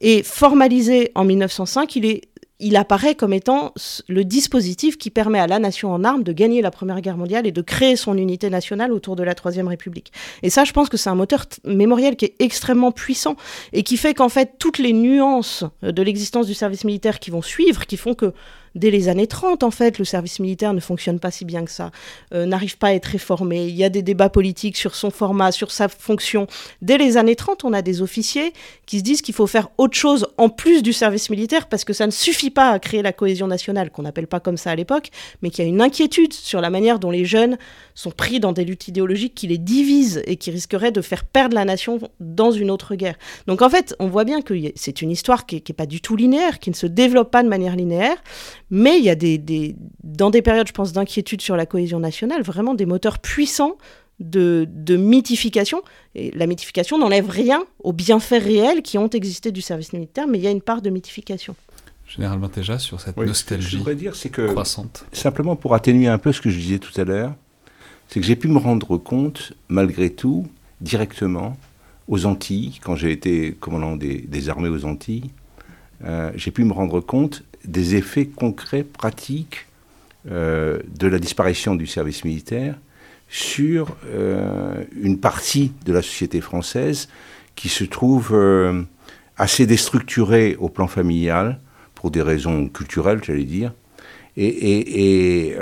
Et formalisé en 1905, il il apparaît comme étant le dispositif qui permet à la nation en armes de gagner la Première Guerre mondiale et de créer son unité nationale autour de la Troisième République. Et ça, je pense que c'est un moteur mémoriel qui est extrêmement puissant et qui fait qu'en fait, toutes les nuances de l'existence du service militaire qui vont suivre, qui font que dès les années 30, en fait, le service militaire ne fonctionne pas si bien que ça, euh, n'arrive pas à être réformé. Il y a des débats politiques sur son format, sur sa fonction. Dès les années 30, on a des officiers qui se disent qu'il faut faire autre chose en plus du service militaire parce que ça ne suffit pas à créer la cohésion nationale, qu'on n'appelle pas comme ça à l'époque, mais qu'il y a une inquiétude sur la manière dont les jeunes sont pris dans des luttes idéologiques qui les divisent et qui risqueraient de faire perdre la nation dans une autre guerre. Donc en fait, on voit bien que c'est une histoire qui n'est pas du tout linéaire, qui ne se développe pas de manière linéaire, mais il y a des, dans des périodes, je pense, d'inquiétude sur la cohésion nationale, vraiment des moteurs puissants de, mythification. Et la mythification n'enlève rien aux bienfaits réels qui ont existé du service militaire, mais il y a une part de mythification. Généralement déjà sur cette nostalgie je dire, c'est que, Simplement pour atténuer un peu ce que je disais tout à l'heure, c'est que j'ai pu me rendre compte, malgré tout, directement, aux Antilles, quand j'ai été commandant des, armées aux Antilles, euh, j'ai pu me rendre compte des effets concrets, pratiques euh, de la disparition du service militaire sur euh, une partie de la société française qui se trouve euh, assez déstructurée au plan familial, pour des raisons culturelles, j'allais dire. Et,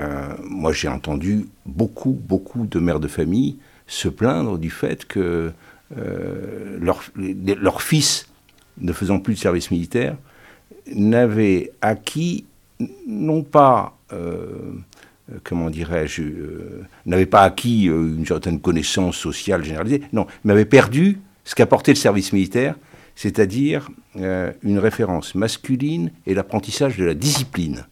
moi, j'ai entendu beaucoup, beaucoup de mères de famille se plaindre du fait que leur, leur fils, ne faisant plus de service militaire, n'avait acquis non pas, euh, comment dirais-je, euh, n'avait pas acquis euh, une certaine connaissance sociale généralisée, non, mais avait perdu ce qu'apportait le service militaire, c'est-à-dire une référence masculine et l'apprentissage de la discipline.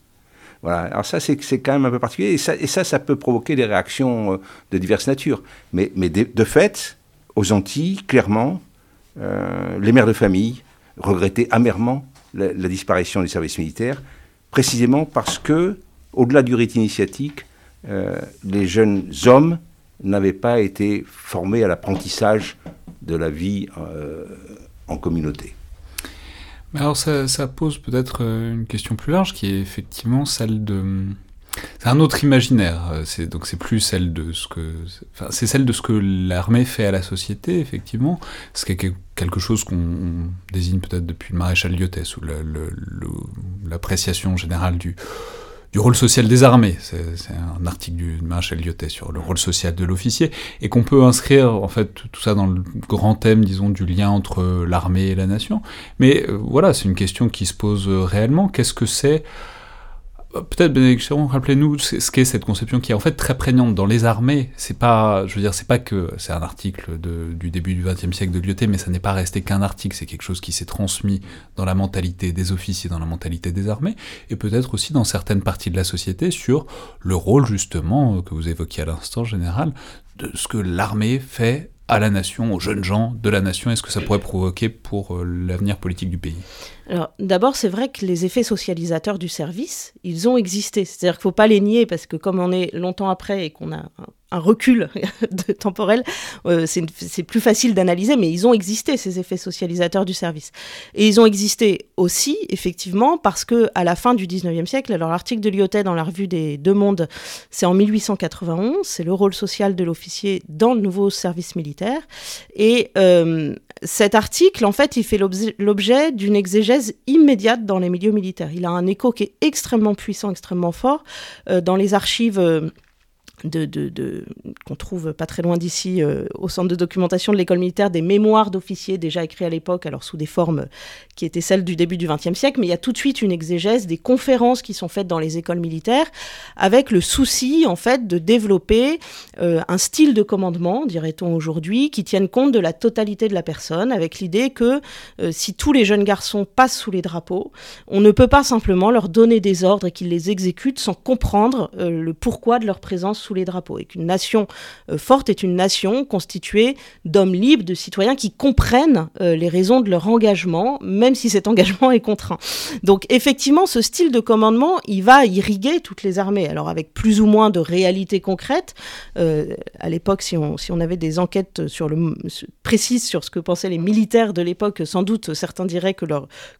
Voilà. Alors ça, c'est quand même un peu particulier, et ça, et ça, ça peut provoquer des réactions de diverses natures. Mais, mais de, fait, aux Antilles, clairement, les mères de famille regrettaient amèrement la, disparition du service militaire, précisément parce que, au-delà du rite initiatique, euh, les jeunes hommes n'avaient pas été formés à l'apprentissage de la vie euh, en communauté. alors ça, ça pose peut-être euh, une question plus large qui est effectivement celle de c'est un autre imaginaire. Euh, c'est donc c'est plus celle de ce que, enfin, c'est celle de ce que l'armée fait à la société, effectivement. C'est quelque chose qu'on désigne peut-être depuis le maréchal Lyotet sous l'appréciation générale du du rôle social des armées. C'est un article du maréchal Lyotet sur le rôle social de l'officier, et qu'on peut inscrire en fait tout ça dans le grand thème, disons, du lien entre l'armée et la nation. Mais euh, voilà, c'est une question qui se pose réellement. Qu'est-ce que c'est peut-être Bénédicte rappelez-nous ce qu'est cette conception qui est en fait très prégnante dans les armées. C'est pas, je veux dire, c'est pas que c'est un article du début du XXe siècle de Lyoté, mais ça n'est pas resté qu'un article. C'est quelque chose qui s'est transmis dans la mentalité des officiers, dans la mentalité des armées, et peut-être aussi dans certaines parties de la société sur le rôle justement que vous évoquiez à l'instant général de ce que l'armée fait à la nation, aux jeunes gens de la nation, est-ce que ça pourrait provoquer pour euh, l'avenir politique du pays? Alors d'abord, c'est vrai que les effets socialisateurs du service, ils ont existé. C'est-à-dire qu'il ne faut pas les nier, parce que comme on est longtemps après et qu'on a recul de temporel, euh, c'est plus facile d'analyser, mais ils ont existé, ces effets socialisateurs du service. Et ils ont existé aussi, effectivement, parce que à la fin du 19e siècle, alors l'article de Lyotet dans la revue des Deux Mondes, c'est en 1891, c'est le rôle social de l'officier dans le nouveau service militaire. Et euh, cet article, en fait, il fait l'objet d'une exégèse immédiate dans les milieux militaires. Il a un écho qui est extrêmement puissant, extrêmement fort. Euh, dans les archives qu'on trouve pas très loin d'ici, euh, au centre de documentation de l'école militaire, des mémoires d'officiers déjà écrits à l'époque, alors sous des formes qui étaient celles du début du XXe siècle, mais il y a tout de suite une exégèse des conférences qui sont faites dans les écoles militaires, avec le souci en fait de développer euh, un style de commandement, dirait-on aujourd'hui, qui tienne compte de la totalité de la personne, avec l'idée que euh, si tous les jeunes garçons passent sous les drapeaux, on ne peut pas simplement leur donner des ordres et qu'ils les exécutent sans comprendre le pourquoi de leur présence sous les drapeaux. Et qu'une nation euh, forte est une nation constituée d'hommes libres, de citoyens qui comprennent euh, les raisons de leur engagement, même si cet engagement est contraint. Donc effectivement, ce style de commandement, il va irriguer toutes les armées. Alors avec plus ou moins de réalité concrète. Euh, à l'époque, si on, avait des enquêtes sur le, précises sur ce que pensaient les militaires de l'époque, sans doute certains diraient que,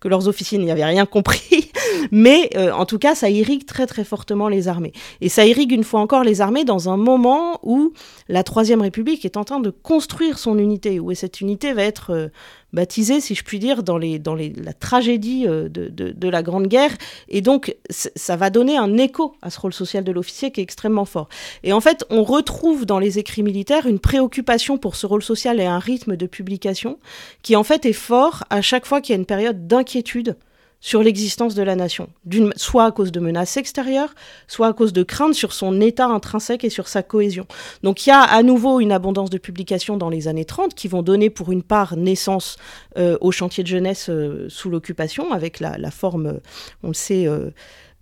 que leurs officiers n'y avaient rien compris. Mais en tout cas, ça irrigue très très fortement les armées. Et ça irrigue une fois encore les armées dans un moment où la Troisième République est en train de construire son unité, où cette unité va être euh, baptisée, si je puis dire, dans, les, la tragédie euh, de, la Grande Guerre. Et donc, ça va donner un écho à ce rôle social de l'officier qui est extrêmement fort. Et en fait, on retrouve dans les écrits militaires une préoccupation pour ce rôle social et un rythme de publication qui, en fait, est fort à chaque fois qu'il y a une période d'inquiétude sur l'existence de la nation, soit à cause de menaces extérieures, soit à cause de craintes sur son état intrinsèque et sur sa cohésion. Donc il y a à nouveau une abondance de publications dans les années 30 qui vont donner pour une part naissance euh, au chantier de jeunesse euh, sous l'occupation, avec la, forme, on le sait, euh,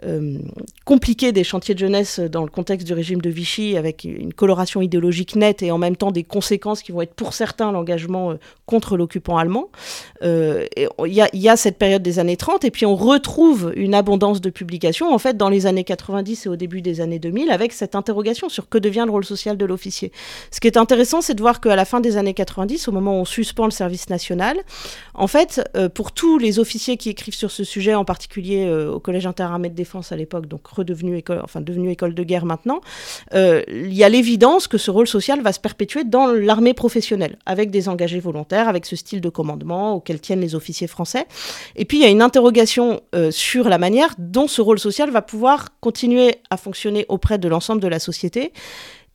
euh, compliqué des chantiers de jeunesse dans le contexte du régime de Vichy, avec une coloration idéologique nette et en même temps des conséquences qui vont être pour certains l'engagement euh, contre l'occupant allemand. Euh, il y, a cette période des années 30 et puis on retrouve une abondance de publications en fait dans les années 90 et au début des années 2000 avec cette interrogation sur que devient le rôle social de l'officier. Ce qui est intéressant, c'est de voir qu'à la fin des années 90, au moment où on suspend le service national, en fait, pour tous les officiers qui écrivent sur ce sujet, en particulier au Collège interarmé de défense, à l'époque, donc redevenu école, enfin devenu école de guerre maintenant, euh, il y a l'évidence que ce rôle social va se perpétuer dans l'armée professionnelle, avec des engagés volontaires, avec ce style de commandement auquel tiennent les officiers français. Et puis il y a une interrogation euh, sur la manière dont ce rôle social va pouvoir continuer à fonctionner auprès de l'ensemble de la société.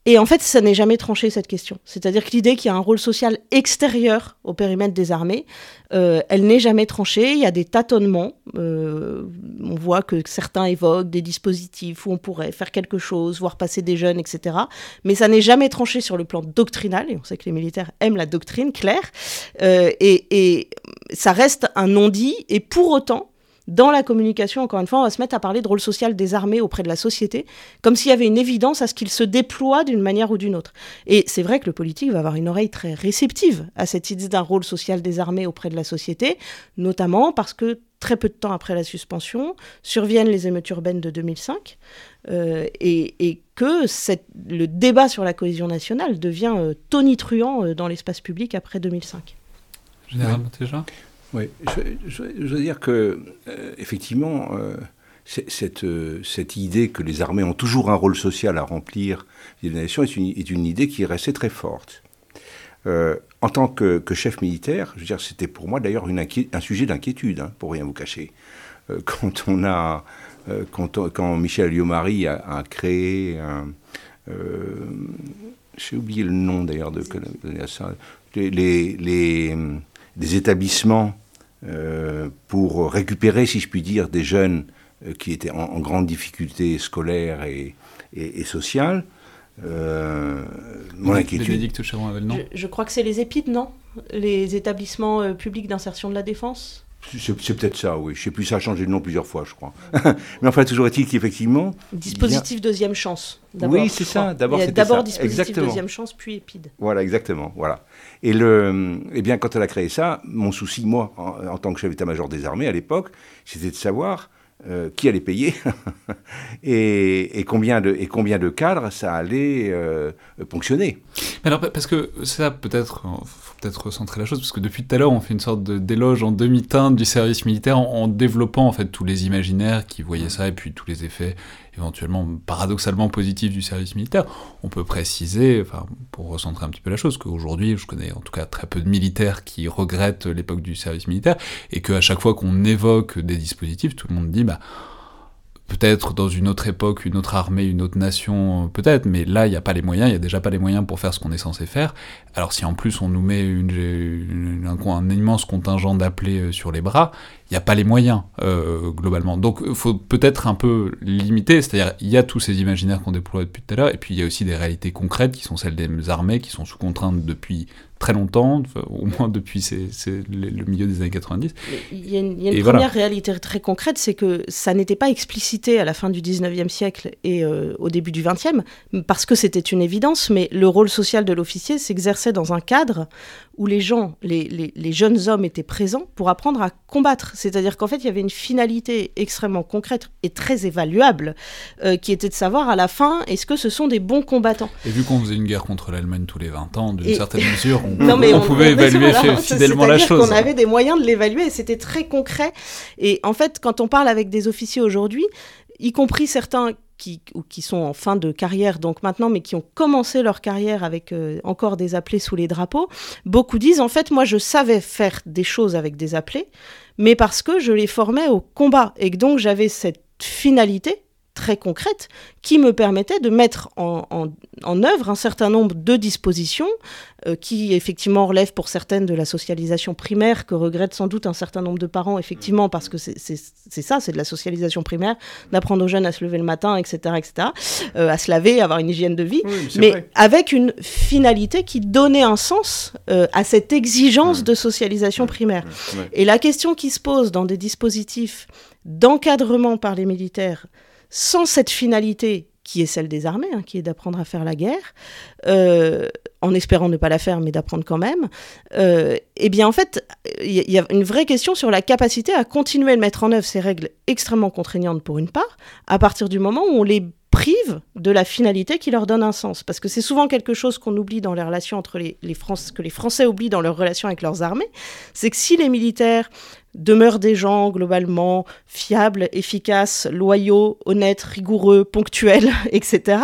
Et en fait, ça n'est jamais tranché cette question. C'est-à-dire que l'idée qu'il y a un rôle social extérieur au périmètre des armées, euh, elle n'est jamais tranchée. Il y a des tâtonnements. Euh, on voit que certains évoquent des dispositifs où on pourrait faire quelque chose, voir passer des jeunes, etc. Mais ça n'est jamais tranché sur le plan doctrinal. Et on sait que les militaires aiment la doctrine claire. Euh, et, et ça reste un non-dit. Et pour autant, dans la communication, encore une fois, on va se mettre à parler de rôle social des armées auprès de la société, comme s'il y avait une évidence à ce qu'il se déploie d'une manière ou d'une autre. Et c'est vrai que le politique va avoir une oreille très réceptive à cette idée d'un rôle social des armées auprès de la société, notamment parce que très peu de temps après la suspension, surviennent les émeutes urbaines de 2005, euh, et, que le débat sur la cohésion nationale devient euh, tonitruant euh, dans l'espace public après 2005. Général déjà oui, je, veux dire que, euh, effectivement, euh, cette, euh, cette, idée que les armées ont toujours un rôle social à remplir des nations est une, est une idée qui est restée très forte. en tant que, chef militaire, je veux dire, c'était pour moi d'ailleurs un sujet d'inquiétude, hein, pour rien vous cacher. quand on a, quand, quand, Michel Liomari a, a créé un, j'ai oublié le nom d'ailleurs de, les, les des établissements euh, pour récupérer, si je puis dire, des jeunes euh, qui étaient en, grande difficulté scolaire et, et, sociale. Euh, mon inquiétude. Je, je, crois que c'est les EPID, non Les établissements publics d'insertion de la défense c'est peut-être ça, oui. Je sais plus, ça a changé de nom plusieurs fois, je crois. Mais enfin, toujours est-il qu'effectivement. Dispositif deuxième chance, d'abord. Oui, c'est ça. D'abord, d'abord dispositif deuxième chance, puis EPID. Voilà, exactement. Voilà. Et le, eh bien, quand elle a créé ça, mon souci, moi, en, tant que chef d'état-major des armées à l'époque, c'était de savoir euh, qui allait payer et, combien de, et combien de cadres ça allait euh, ponctionner. alors, parce que ça, peut-être, peut-être recentrer la chose, parce que depuis tout à l'heure, on fait une sorte d'éloge en demi-teinte du service militaire en, en, développant en fait tous les imaginaires qui voyaient ça et puis tous les effets éventuellement paradoxalement positif du service militaire, on peut préciser, enfin, pour recentrer un petit peu la chose, qu'aujourd'hui, je connais en tout cas très peu de militaires qui regrettent l'époque du service militaire, et qu'à chaque fois qu'on évoque des dispositifs, tout le monde dit, bah, peut-être dans une autre époque, une autre armée, une autre nation, peut-être, mais là, il n'y a pas les moyens, il n'y a déjà pas les moyens pour faire ce qu'on est censé faire. Alors si en plus on nous met un, immense contingent d'appelés euh, sur les bras, il n'y a pas les moyens, euh, globalement. Donc il faut peut-être un peu limiter, c'est-à-dire il y a tous ces imaginaires qu'on déploie depuis tout à l'heure, et puis il y a aussi des réalités concrètes qui sont celles des armées, qui sont sous contrainte depuis très longtemps, au moins depuis le milieu des années 90. Il y a une, première réalité très concrète, c'est que ça n'était pas explicité à la fin du 19e siècle et euh, au début du 20e, parce que c'était une évidence, mais le rôle social de l'officier s'exerçait dans un cadre où les gens, les, jeunes hommes étaient présents pour apprendre à combattre. C'est-à-dire qu'en fait, il y avait une finalité extrêmement concrète et très évaluable, euh, qui était de savoir à la fin, est-ce que ce sont des bons combattants Et vu qu'on faisait une guerre contre l'Allemagne tous les 20 ans, d'une certaine mesure, on, pouvait évaluer fidèlement la chose. On avait des moyens de l'évaluer et c'était très concret. Et en fait, quand on parle avec des officiers aujourd'hui, y compris certains qui, ou qui sont en fin de carrière donc maintenant, mais qui ont commencé leur carrière avec euh, encore des appelés sous les drapeaux, beaucoup disent en fait moi je savais faire des choses avec des appelés, mais parce que je les formais au combat. Et que donc j'avais cette finalité très concrète qui me permettait de mettre en, en, œuvre un certain nombre de dispositions euh, qui effectivement relèvent pour certaines de la socialisation primaire que regrettent sans doute un certain nombre de parents effectivement parce que c'est ça, c'est de la socialisation primaire, d'apprendre aux jeunes à se lever le matin, etc., etc., euh, à se laver, à avoir une hygiène de vie, mais avec une finalité qui donnait un sens euh, à cette exigence de socialisation primaire. Et la question qui se pose dans des dispositifs d'encadrement par les militaires sans cette finalité qui est celle des armées, hein, qui est d'apprendre à faire la guerre, euh, en espérant ne pas la faire, mais d'apprendre quand même, euh, eh bien en fait, il y, a une vraie question sur la capacité à continuer de mettre en œuvre ces règles extrêmement contraignantes pour une part, à partir du moment où on les prive de la finalité qui leur donne un sens. Parce que c'est souvent quelque chose qu'on oublie dans les relations entre les, les Français, que les Français oublient dans leurs relations avec leurs armées, c'est que si les militaires demeurent des gens globalement fiables, efficaces, loyaux, honnêtes, rigoureux, ponctuels, etc.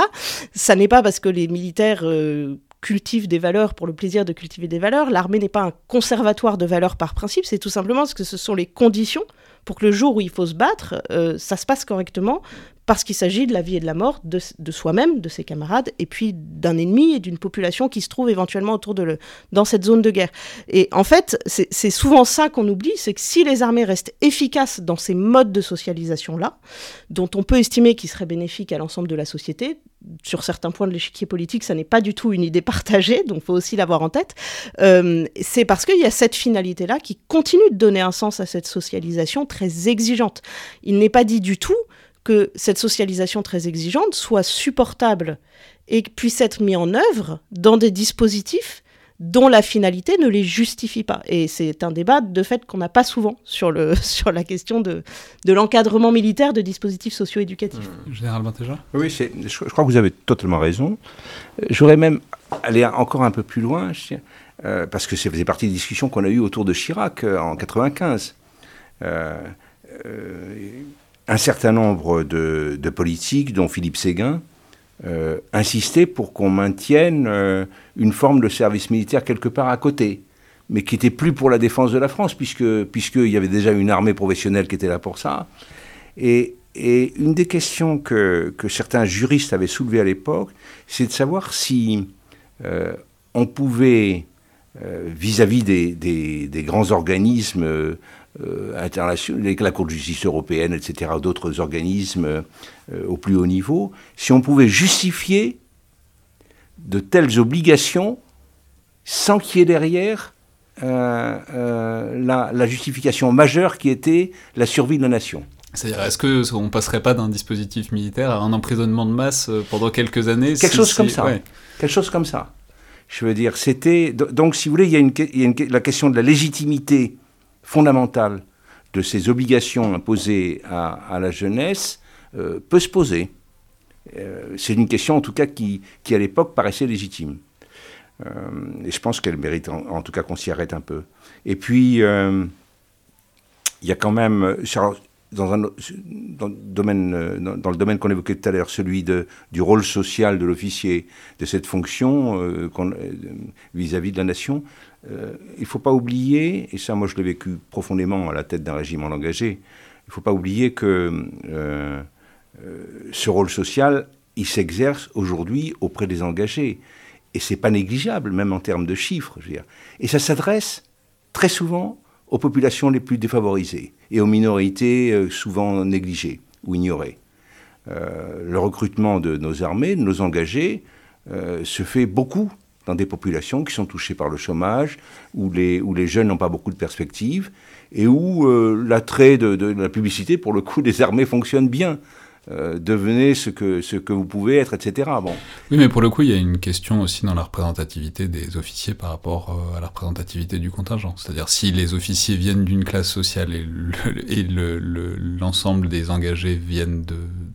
Ça n'est pas parce que les militaires euh, cultivent des valeurs pour le plaisir de cultiver des valeurs. L'armée n'est pas un conservatoire de valeurs par principe, c'est tout simplement parce que ce sont les conditions pour que le jour où il faut se battre, euh, ça se passe correctement, parce qu'il s'agit de la vie et de la mort de, soi-même, de ses camarades, et puis d'un ennemi et d'une population qui se trouve éventuellement autour de le, dans cette zone de guerre. Et en fait, c'est souvent ça qu'on oublie, c'est que si les armées restent efficaces dans ces modes de socialisation-là, dont on peut estimer qu'ils seraient bénéfiques à l'ensemble de la société, sur certains points de l'échiquier politique, ça n'est pas du tout une idée partagée, donc faut aussi l'avoir en tête, euh, c'est parce qu'il y a cette finalité-là qui continue de donner un sens à cette socialisation très exigeante. Il n'est pas dit du tout que cette socialisation très exigeante soit supportable et puisse être mise en œuvre dans des dispositifs dont la finalité ne les justifie pas. Et c'est un débat de fait qu'on n'a pas souvent sur, le, sur la question de, de l'encadrement militaire de dispositifs socio-éducatifs. Mmh. Général Bantéja Oui, je, je, crois que vous avez totalement raison. J'aurais même aller encore un peu plus loin, euh, parce que ça faisait partie des discussions qu'on a eues autour de Chirac euh, en 95. Euh, un certain nombre de, politiques, dont Philippe Séguin, euh, insister pour qu'on maintienne euh, une forme de service militaire quelque part à côté, mais qui était plus pour la défense de la France, puisque puisqu'il y avait déjà une armée professionnelle qui était là pour ça. Et, une des questions que, que, certains juristes avaient soulevées à l'époque, c'est de savoir si euh, on pouvait, vis-à-vis des, des, grands organismes internationaux, la Cour de justice européenne, etc., d'autres organismes euh, au plus haut niveau, si on pouvait justifier de telles obligations sans qu'il y ait derrière euh, la, justification majeure qui était la survie de la nation. C'est-à-dire, est-ce qu'on ne passerait pas d'un dispositif militaire à un emprisonnement de masse pendant quelques années Quelque chose comme ça. Quelque chose comme ça. Je veux dire, c'était. Donc, si vous voulez, il y a, une, il y a une, la question de la légitimité fondamentale de ces obligations imposées à, la jeunesse peut se poser. C'est une question en tout cas qui, qui à l'époque paraissait légitime. et je pense qu'elle mérite en, tout cas qu'on s'y arrête un peu. Et puis, il y a quand même dans, un, le domaine, euh, dans, le domaine qu'on évoquait tout à l'heure, celui de, du rôle social de l'officier, de cette fonction euh, euh, vis-à-vis de la nation, il ne faut pas oublier, et ça moi je l'ai vécu profondément à la tête d'un régiment engagé, il ne faut pas oublier que ce rôle social, il s'exerce aujourd'hui auprès des engagés. Et c'est pas négligeable, même en termes de chiffres. Et ça s'adresse très souvent aux populations les plus défavorisées et aux minorités euh, souvent négligées ou ignorées. Euh, le recrutement de nos armées, de nos engagés, euh, se fait beaucoup dans des populations qui sont touchées par le chômage, où les, où les jeunes n'ont pas beaucoup de perspectives, et où l'attrait de, de, la publicité, pour le coup, des armées fonctionne bien. Euh, devenez ce que, ce que vous pouvez être, etc. Bon. Oui, mais pour le coup, il y a une question aussi dans la représentativité des officiers par rapport euh, à la représentativité du contingent. C'est-à-dire si les officiers viennent d'une classe sociale et l'ensemble le, des engagés viennent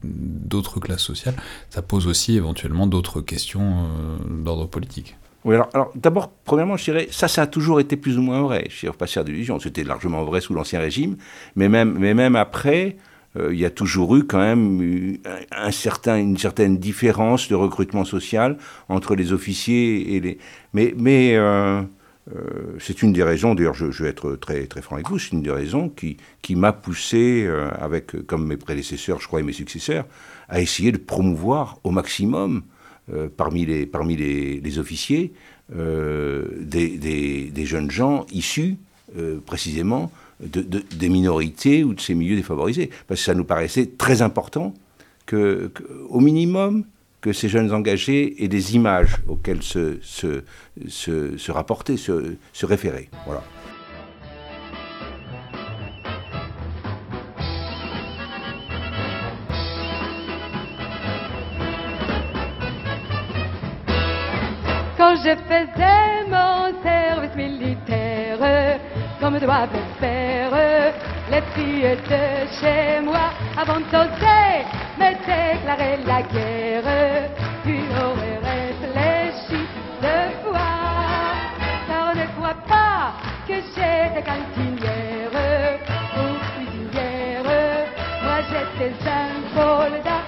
d'autres classes sociales, ça pose aussi éventuellement d'autres questions euh, d'ordre politique. Oui, alors, alors d'abord, premièrement, je dirais, ça, ça a toujours été plus ou moins vrai. Je ne pas faire d'illusion. C'était largement vrai sous l'Ancien Régime, mais même, mais même après, il y a toujours eu quand même une certaine différence de recrutement social entre les officiers et les. Mais, euh, euh, c'est une des raisons, d'ailleurs je, vais être très, très franc avec vous, c'est une des raisons qui, qui m'a poussé, avec, comme mes prédécesseurs, je crois, et mes successeurs, à essayer de promouvoir au maximum parmi, les, parmi les, officiers des, des, jeunes gens issus précisément des minorités ou de ces milieux défavorisés. Parce que ça nous paraissait très important que, au minimum, que ces jeunes engagés aient des images auxquelles se, rapporter, se, référer. Voilà. Quand je faisais mon service militaire, comme doivent faire les filles de chez moi avant d'oser me déclarer la guerre. Tu aurais réfléchi deux fois, car ne crois pas que j'étais cantinière ou cuisinière. Moi j'étais un soldat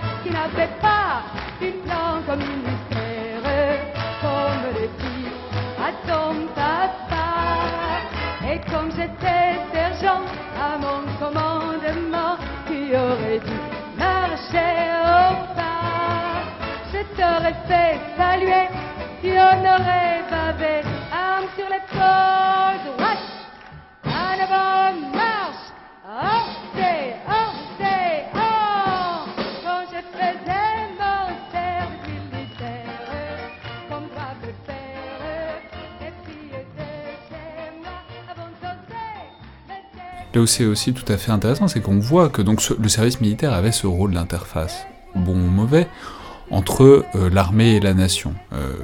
où c'est aussi tout à fait intéressant, c'est qu'on voit que donc le service militaire avait ce rôle d'interface, bon ou mauvais, entre euh, l'armée et la nation. Euh,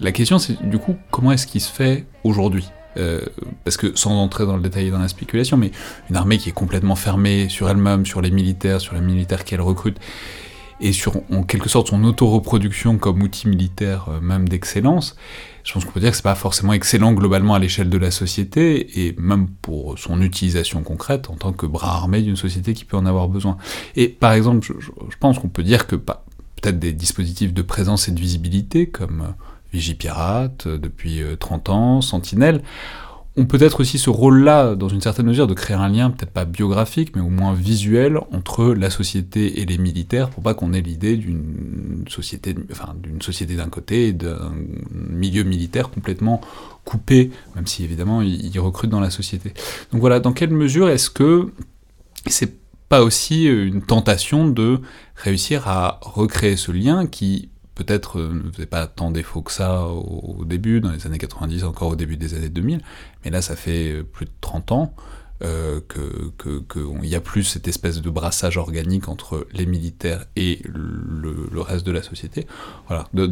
la question c'est du coup comment est-ce qu'il se fait aujourd'hui? Euh, parce que sans entrer dans le détail et dans la spéculation, mais une armée qui est complètement fermée sur elle-même, sur les militaires, sur les militaires qu'elle recrute, et sur en quelque sorte son auto-reproduction comme outil militaire même d'excellence, je pense qu'on peut dire que c'est pas forcément excellent globalement à l'échelle de la société et même pour son utilisation concrète en tant que bras armé d'une société qui peut en avoir besoin. Et par exemple, je, pense qu'on peut dire que peut-être des dispositifs de présence et de visibilité comme euh, Vigipirate euh, depuis 30 euh, ans, Sentinelle, ont peut-être aussi ce rôle-là, dans une certaine mesure, de créer un lien, peut-être pas biographique, mais au moins visuel, entre la société et les militaires, pour pas qu'on ait l'idée d'une société, enfin, d'une société d'un côté d'un milieu militaire complètement coupé, même si évidemment ils recrutent dans la société. Donc voilà, dans quelle mesure est-ce que c'est pas aussi une tentation de réussir à recréer ce lien qui peut-être euh, ne faisait pas tant défaut que ça au, début, dans les années 90, encore au début des années 2000, mais là ça fait plus de 30 ans euh, qu'il que, y a plus cette espèce de brassage organique entre les militaires et le, reste de la société. Voilà, de,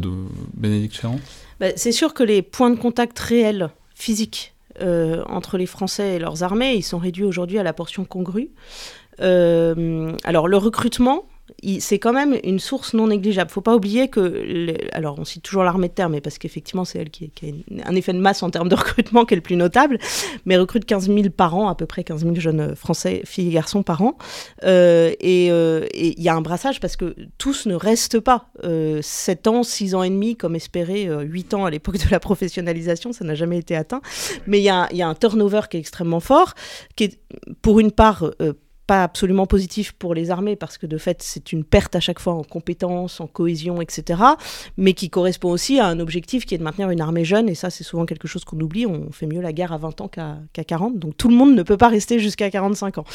Bénédicte Chéron? Bah, C'est sûr que les points de contact réels, physiques, entre les Français et leurs armées. Ils sont réduits aujourd'hui à la portion congrue. alors le recrutement, c'est quand même une source non négligeable. Faut pas oublier que, alors on cite toujours l'armée de terre, mais parce qu'effectivement c'est elle qui, a un effet de masse en termes de recrutement qui est le plus notable, mais recrute 15 000 par an, à peu près 15 000 jeunes Français, filles et garçons par an. Euh, euh, et il y a un brassage parce que tous ne restent pas. Euh, 7 ans, 6 ans et demi, comme espéré, 8 euh, ans à l'époque de la professionnalisation, ça n'a jamais été atteint. Mais il y, a un turnover qui est extrêmement fort, qui est pour une part absolument positif pour les armées parce que de fait c'est une perte à chaque fois en compétences, en cohésion, etc. Mais qui correspond aussi à un objectif qui est de maintenir une armée jeune et ça c'est souvent quelque chose qu'on oublie. On fait mieux la guerre à 20 ans qu'à 40, donc tout le monde ne peut pas rester jusqu'à 45 ans.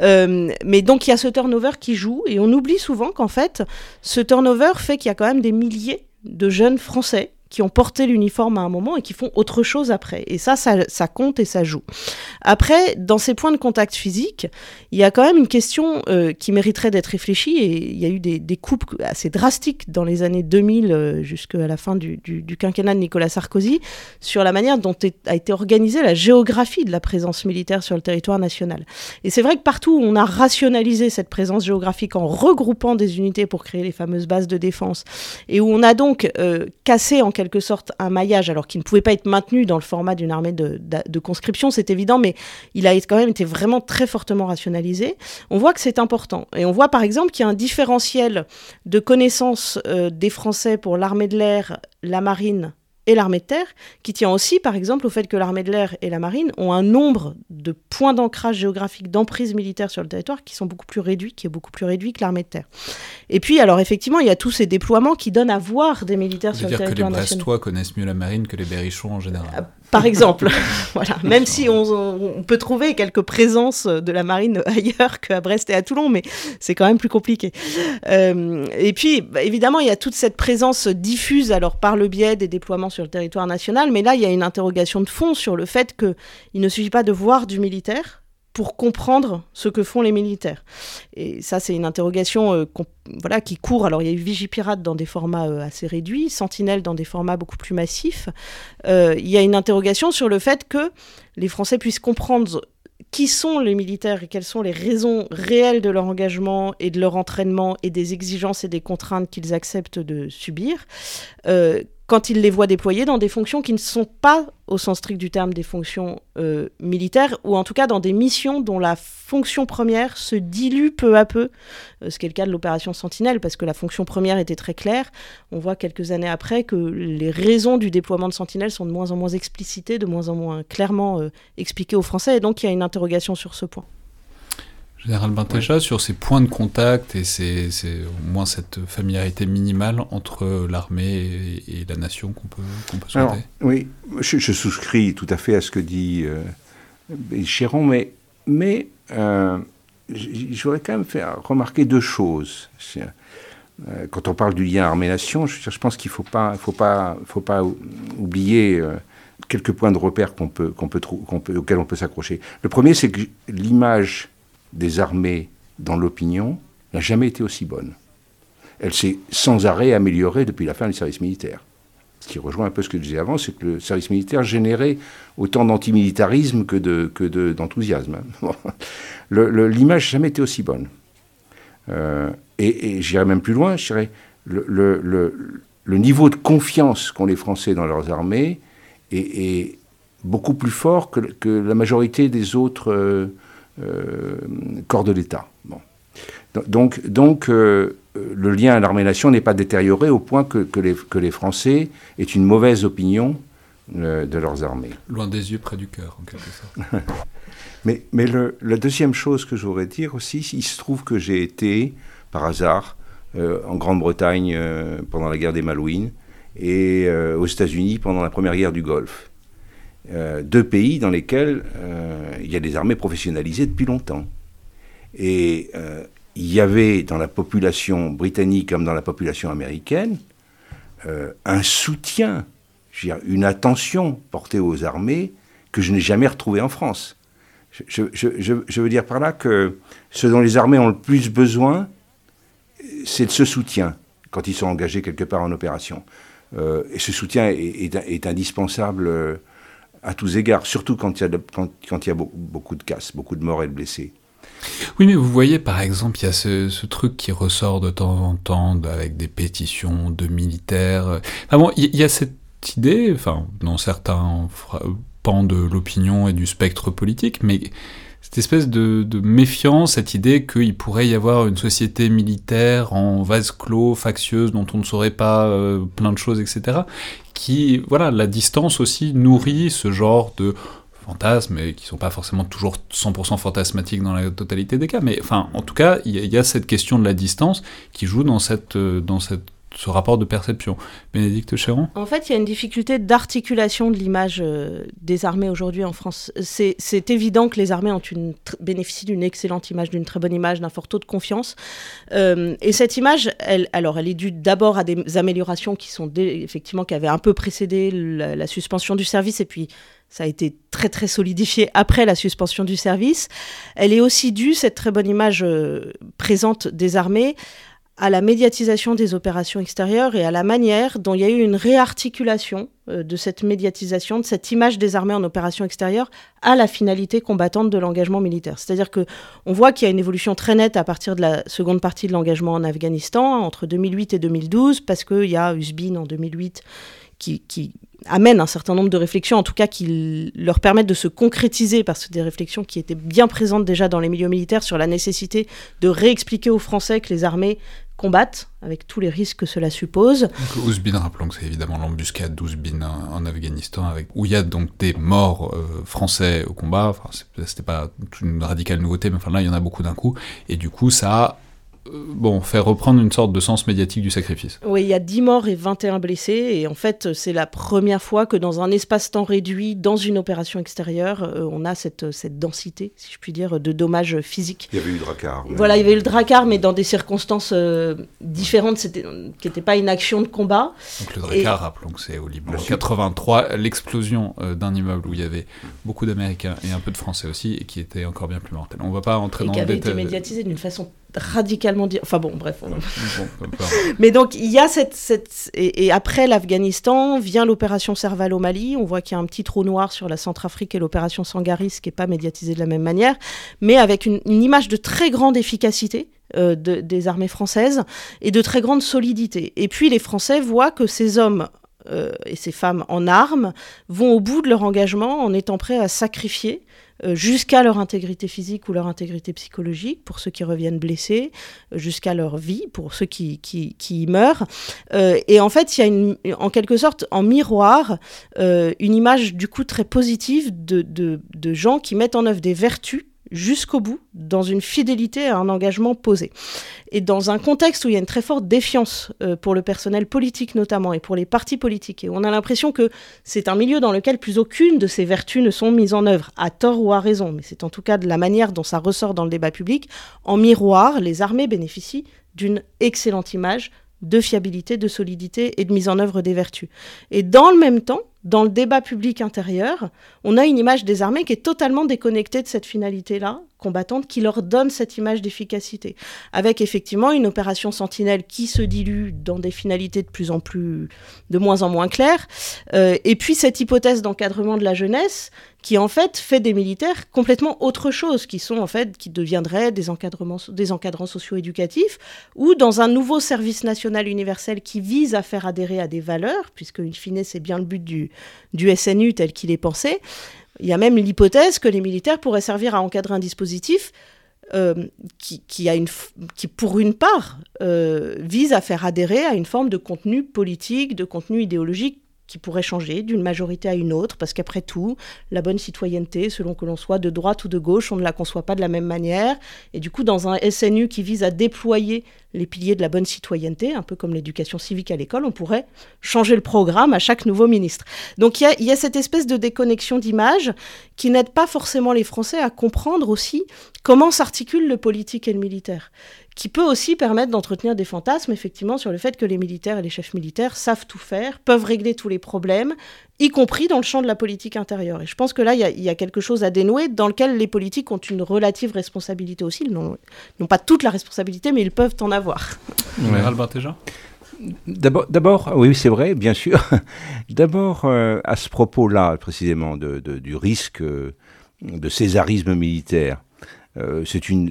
Euh, mais donc il y a ce turnover qui joue et on oublie souvent qu'en fait ce turnover fait qu'il y a quand même des milliers de jeunes Français qui ont porté l'uniforme à un moment et qui font autre chose après. Et ça, ça, compte et ça joue. Après, dans ces points de contact physique, il y a quand même une question euh, qui mériterait d'être réfléchie et il y a eu des, des coupes assez drastiques dans les années 2000 euh, jusqu'à la fin du, du, quinquennat de Nicolas Sarkozy sur la manière dont a été organisée la géographie de la présence militaire sur le territoire national. Et c'est vrai que partout où on a rationalisé cette présence géographique en regroupant des unités pour créer les fameuses bases de défense et où on a donc euh, cassé en quelque quelque sorte un maillage, alors qu'il ne pouvait pas être maintenu dans le format d'une armée de, conscription, c'est évident, mais il a quand même été vraiment très fortement rationalisé. On voit que c'est important. Et on voit par exemple qu'il y a un différentiel de connaissances euh, des Français pour l'armée de l'air, la marine et l'armée de terre, qui tient aussi, par exemple, au fait que l'armée de l'air et la marine ont un nombre de points d'ancrage géographique, d'emprise militaire sur le territoire qui sont beaucoup plus réduits, qui est beaucoup plus réduit que l'armée de terre. Et puis, alors effectivement, il y a tous ces déploiements qui donnent à voir des militaires sur le territoire national. dire que les Brestois connaissent mieux la marine que les Berrichons en général. Par exemple. voilà. Même si on, peut trouver quelques présences de la marine ailleurs qu'à Brest et à Toulon, mais c'est quand même plus compliqué. Euh, et puis, bah, évidemment, il y a toute cette présence diffuse, alors par le biais des déploiements sur le territoire national, mais là, il y a une interrogation de fond sur le fait qu'il ne suffit pas de voir du militaire pour comprendre ce que font les militaires. Et ça, c'est une interrogation euh, voilà, qui court. Alors, il y a eu Vigipirate dans des formats euh, assez réduits, Sentinelle dans des formats beaucoup plus massifs. Euh, il y a une interrogation sur le fait que les Français puissent comprendre qui sont les militaires et quelles sont les raisons réelles de leur engagement et de leur entraînement et des exigences et des contraintes qu'ils acceptent de subir quand ils les voient déployer dans des fonctions qui ne sont pas, au sens strict du terme, des fonctions euh, militaires, ou en tout cas dans des missions dont la fonction première se dilue peu à peu, euh, ce qui est le cas de l'opération Sentinelle, parce que la fonction première était très claire. On voit quelques années après que les raisons du déploiement de Sentinelle sont de moins en moins explicitées, de moins en moins clairement euh, expliquées aux Français, et donc il y a une interrogation sur ce point. Général Bentecha, sur ces points de contact et c'est au moins cette familiarité minimale entre l'armée et, la nation qu'on peut, peut souhaiter Oui, je, souscris tout à fait à ce que dit euh, Chéron, mais, mais euh, je voudrais quand même faire remarquer deux choses. Euh, quand on parle du lien armée-nation, je, je, pense qu'il ne faut pas, faut pas, faut pas oublier euh, quelques points de repère qu'on peut, qu'on peut, qu'on peut, auxquels on peut s'accrocher. Le premier, c'est que l'image des armées dans l'opinion n'a jamais été aussi bonne. Elle s'est sans arrêt améliorée depuis la fin du service militaire. Ce qui rejoint un peu ce que je disais avant, c'est que le service militaire générait autant d'antimilitarisme que, de, que d'enthousiasme. L'image n'a jamais été aussi bonne. Euh, et, j'irais même plus loin, je dirais, le, le, niveau de confiance qu'ont les Français dans leurs armées est, beaucoup plus fort que, la majorité des autres euh, corps de l'État. Bon. Donc, donc euh, le lien à l'armée-nation n'est pas détérioré au point que, que, les, que, les, Français aient une mauvaise opinion euh, de leurs armées. Loin des yeux, près du cœur, en quelque sorte. mais mais le, la deuxième chose que je voudrais dire aussi, il se trouve que j'ai été, par hasard, en Grande-Bretagne pendant la guerre des Malouines et aux États-Unis pendant la première guerre du Golfe. Euh, deux pays dans lesquels euh, il y a des armées professionnalisées depuis longtemps. Et euh, il y avait dans la population britannique comme dans la population américaine un soutien, une attention portée aux armées que je n'ai jamais retrouvée en France. Je, veux dire par là que ce dont les armées ont le plus besoin, c'est de ce soutien quand ils sont engagés quelque part en opération. et ce soutien est indispensable à tous égards, surtout quand il y a, quand, il y a beaucoup de casses, beaucoup de morts et de blessés. Oui, mais vous voyez, par exemple, il y a ce, truc qui ressort de temps en temps avec des pétitions de militaires. Il y, a cette idée, enfin, dans certains pans de l'opinion et du spectre politique, mais cette espèce de, méfiance, cette idée qu'il pourrait y avoir une société militaire en vase clos, factieuse, dont on ne saurait pas euh, plein de choses, etc. Qui, voilà, la distance aussi nourrit ce genre de fantasmes, et qui sont pas forcément toujours 100% fantasmatiques dans la totalité des cas, mais enfin, en tout cas, il y, y, a cette question de la distance qui joue dans cette, euh, dans cette ce rapport de perception. Bénédicte Chéron En fait, il y a une difficulté d'articulation de l'image euh, des armées aujourd'hui en France. C'est évident que les armées bénéficient d'une excellente image, d'une très bonne image, d'un fort taux de confiance. Euh, et cette image, elle, alors, elle est due d'abord à des améliorations qui sont effectivement qui avaient un peu précédé la, suspension du service et puis ça a été très très solidifié après la suspension du service. Elle est aussi due, cette très bonne image euh, présente des armées, à la médiatisation des opérations extérieures et à la manière dont il y a eu une réarticulation euh, de cette médiatisation, de cette image des armées en opération extérieure à la finalité combattante de l'engagement militaire. C'est-à-dire que on voit qu'il y a une évolution très nette à partir de la seconde partie de l'engagement en Afghanistan entre 2008 et 2012 parce qu'il y a Usbin en 2008 qui, qui amène un certain nombre de réflexions, en tout cas qui leur permettent de se concrétiser, parce que des réflexions qui étaient bien présentes déjà dans les milieux militaires sur la nécessité de réexpliquer aux Français que les armées combattent, avec tous les risques que cela suppose. Donc, Ouzbin, rappelons que c'est évidemment l'embuscade d'Ouzbin en, Afghanistan, où il y a donc des morts euh, français au combat. Enfin, c'était pas une radicale nouveauté, mais enfin là, il y en a beaucoup d'un coup. Et du coup, ça bon, faire reprendre une sorte de sens médiatique du sacrifice. Oui, il y a 10 morts et 21 blessés, et en fait, c'est la première fois que dans un espace-temps réduit, dans une opération extérieure, euh, on a cette, cette densité, si je puis dire, de dommages physiques. Il y avait eu le Dracar. Voilà, il y avait eu le Dracar, mais dans des circonstances euh, différentes, qui n'était pas une action de combat. Donc le Dracar, rappelons que c'est au Liban. En 83, l'explosion d'un immeuble où il y avait beaucoup d'Américains et un peu de Français aussi, et qui était encore bien plus mortel. On ne va pas entrer dans le détail. qui avait été médiatisé d'une façon radicalement dit. Enfin bon, bref. Mais donc il y a cette, cette... Et, après l'Afghanistan vient l'opération Serval au Mali. On voit qu'il y a un petit trou noir sur la Centrafrique et l'opération Sangaris qui n'est pas médiatisée de la même manière, mais avec une, image de très grande efficacité. Euh, des armées françaises et de très grande solidité. Et puis les Français voient que ces hommes euh, et ces femmes en armes vont au bout de leur engagement en étant prêts à sacrifier jusqu'à leur intégrité physique ou leur intégrité psychologique, pour ceux qui reviennent blessés, euh, jusqu'à leur vie, pour ceux qui, qui, qui y meurent. Euh, et en fait, il y a une, en quelque sorte en miroir une image du coup très positive de, de, de gens qui mettent en œuvre des vertus jusqu'au bout, dans une fidélité à un engagement posé. Et dans un contexte où il y a une très forte défiance euh, pour le personnel politique notamment, et pour les partis politiques, et on a l'impression que c'est un milieu dans lequel plus aucune de ces vertus ne sont mises en œuvre, à tort ou à raison, mais c'est en tout cas de la manière dont ça ressort dans le débat public, en miroir, les armées bénéficient d'une excellente image de fiabilité, de solidité et de mise en œuvre des vertus. Et dans le même temps, dans le débat public intérieur, on a une image des armées qui est totalement déconnectée de cette finalité-là, combattante, qui leur donne cette image d'efficacité. Avec effectivement une opération sentinelle qui se dilue dans des finalités de plus en plus, de moins en moins claires. Euh, et puis cette hypothèse d'encadrement de la jeunesse qui en fait fait des militaires complètement autre chose, qui sont en fait, qui deviendraient des, encadrements, des encadrants socio-éducatifs, ou dans un nouveau service national universel qui vise à faire adhérer à des valeurs, puisque in fine c'est bien le but du, du SNU tel qu'il est pensé. Il y a même l'hypothèse que les militaires pourraient servir à encadrer un dispositif euh, qui, pour une part, euh, vise à faire adhérer à une forme de contenu politique, de contenu idéologique qui pourrait changer d'une majorité à une autre, parce qu'après tout, la bonne citoyenneté, selon que l'on soit de droite ou de gauche, on ne la conçoit pas de la même manière. Et du coup, dans un SNU qui vise à déployer les piliers de la bonne citoyenneté, un peu comme l'éducation civique à l'école, on pourrait changer le programme à chaque nouveau ministre. Donc il y, a cette espèce de déconnexion d'image qui n'aide pas forcément les Français à comprendre aussi comment s'articule le politique et le militaire qui peut aussi permettre d'entretenir des fantasmes, effectivement, sur le fait que les militaires et les chefs militaires savent tout faire, peuvent régler tous les problèmes, y compris dans le champ de la politique intérieure. Et je pense que là, il y, a quelque chose à dénouer dans lequel les politiques ont une relative responsabilité aussi. Ils n'ont pas toute la responsabilité, mais ils peuvent en avoir. Général Bartéja D'abord, oui, c'est vrai, bien sûr. D'abord, à ce propos-là, précisément, de, du risque de césarisme militaire, euh, c'est une,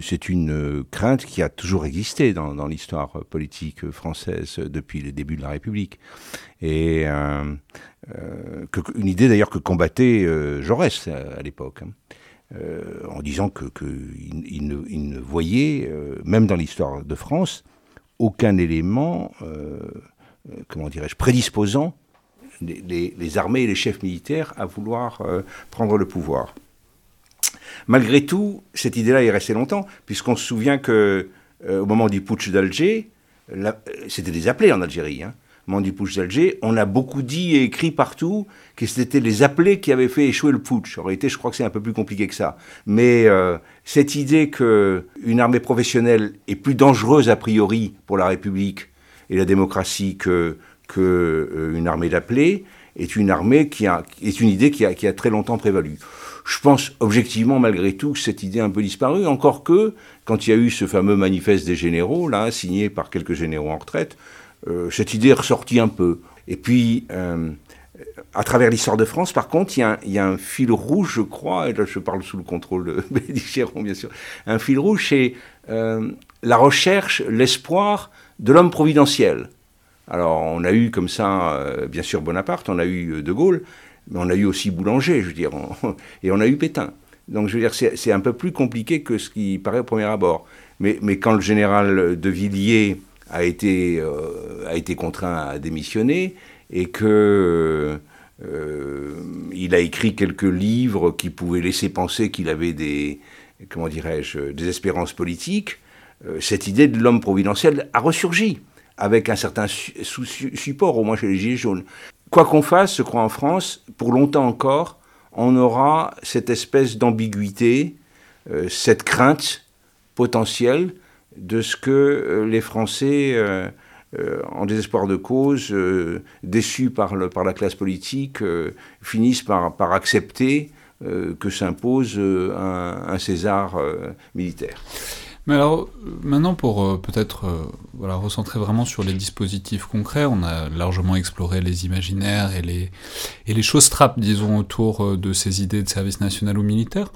euh, crainte qui a toujours existé dans, l'histoire politique française depuis le début de la République. Et euh, une idée d'ailleurs que combattait Jaurès à, l'époque. Hein. en disant que, ne, voyait, même dans l'histoire de France, aucun élément, comment dirais-je, prédisposant les, armées et les chefs militaires à vouloir prendre le pouvoir. Malgré tout, cette idée-là est restée longtemps, puisqu'on se souvient que euh, au moment du putsch d'Alger, c'était des appelés en Algérie. Hein. Au moment du putsch d'Alger, on a beaucoup dit et écrit partout que c'était les appelés qui avaient fait échouer le putsch. En réalité, je crois que c'est un peu plus compliqué que ça. Mais euh, cette idée qu'une armée professionnelle est plus dangereuse a priori pour la République et la démocratie que, que euh, une armée d'appelés est une armée qui a, est une idée qui a, qui a très longtemps prévalu. Je pense objectivement, malgré tout, que cette idée a un peu disparu, encore que, quand il y a eu ce fameux manifeste des généraux, là, signé par quelques généraux en retraite, euh, cette idée est ressortie un peu. Et puis, euh, à travers l'histoire de France, par contre, il y, a un, fil rouge, je crois, et là je parle sous le contrôle de Bénédicte bien sûr, un fil rouge, c'est euh, la recherche, l'espoir de l'homme providentiel. Alors, on a eu comme ça, bien sûr, Bonaparte, on a eu De Gaulle, mais on a eu aussi Boulanger, je veux dire, et on a eu Pétain. Donc je veux dire, c'est un peu plus compliqué que ce qui paraît au premier abord. Mais, mais quand le général de Villiers a été, euh, a été contraint à démissionner et que euh, il a écrit quelques livres qui pouvaient laisser penser qu'il avait des, comment dirais-je, des espérances politiques, euh, cette idée de l'homme providentiel a ressurgi avec un certain support, au moins chez les Gilets jaunes quoi qu'on fasse, je crois en France, pour longtemps encore, on aura cette espèce d'ambiguïté, euh, cette crainte potentielle de ce que euh, les Français, euh, en désespoir de cause, déçus par, la classe politique, finissent par, accepter que s'impose un, César militaire. Mais alors, maintenant, pour euh, peut-être euh, voilà, recentrer vraiment sur les dispositifs concrets, on a largement exploré les imaginaires et les, et les choses trappes, disons, autour euh, de ces idées de service national ou militaire.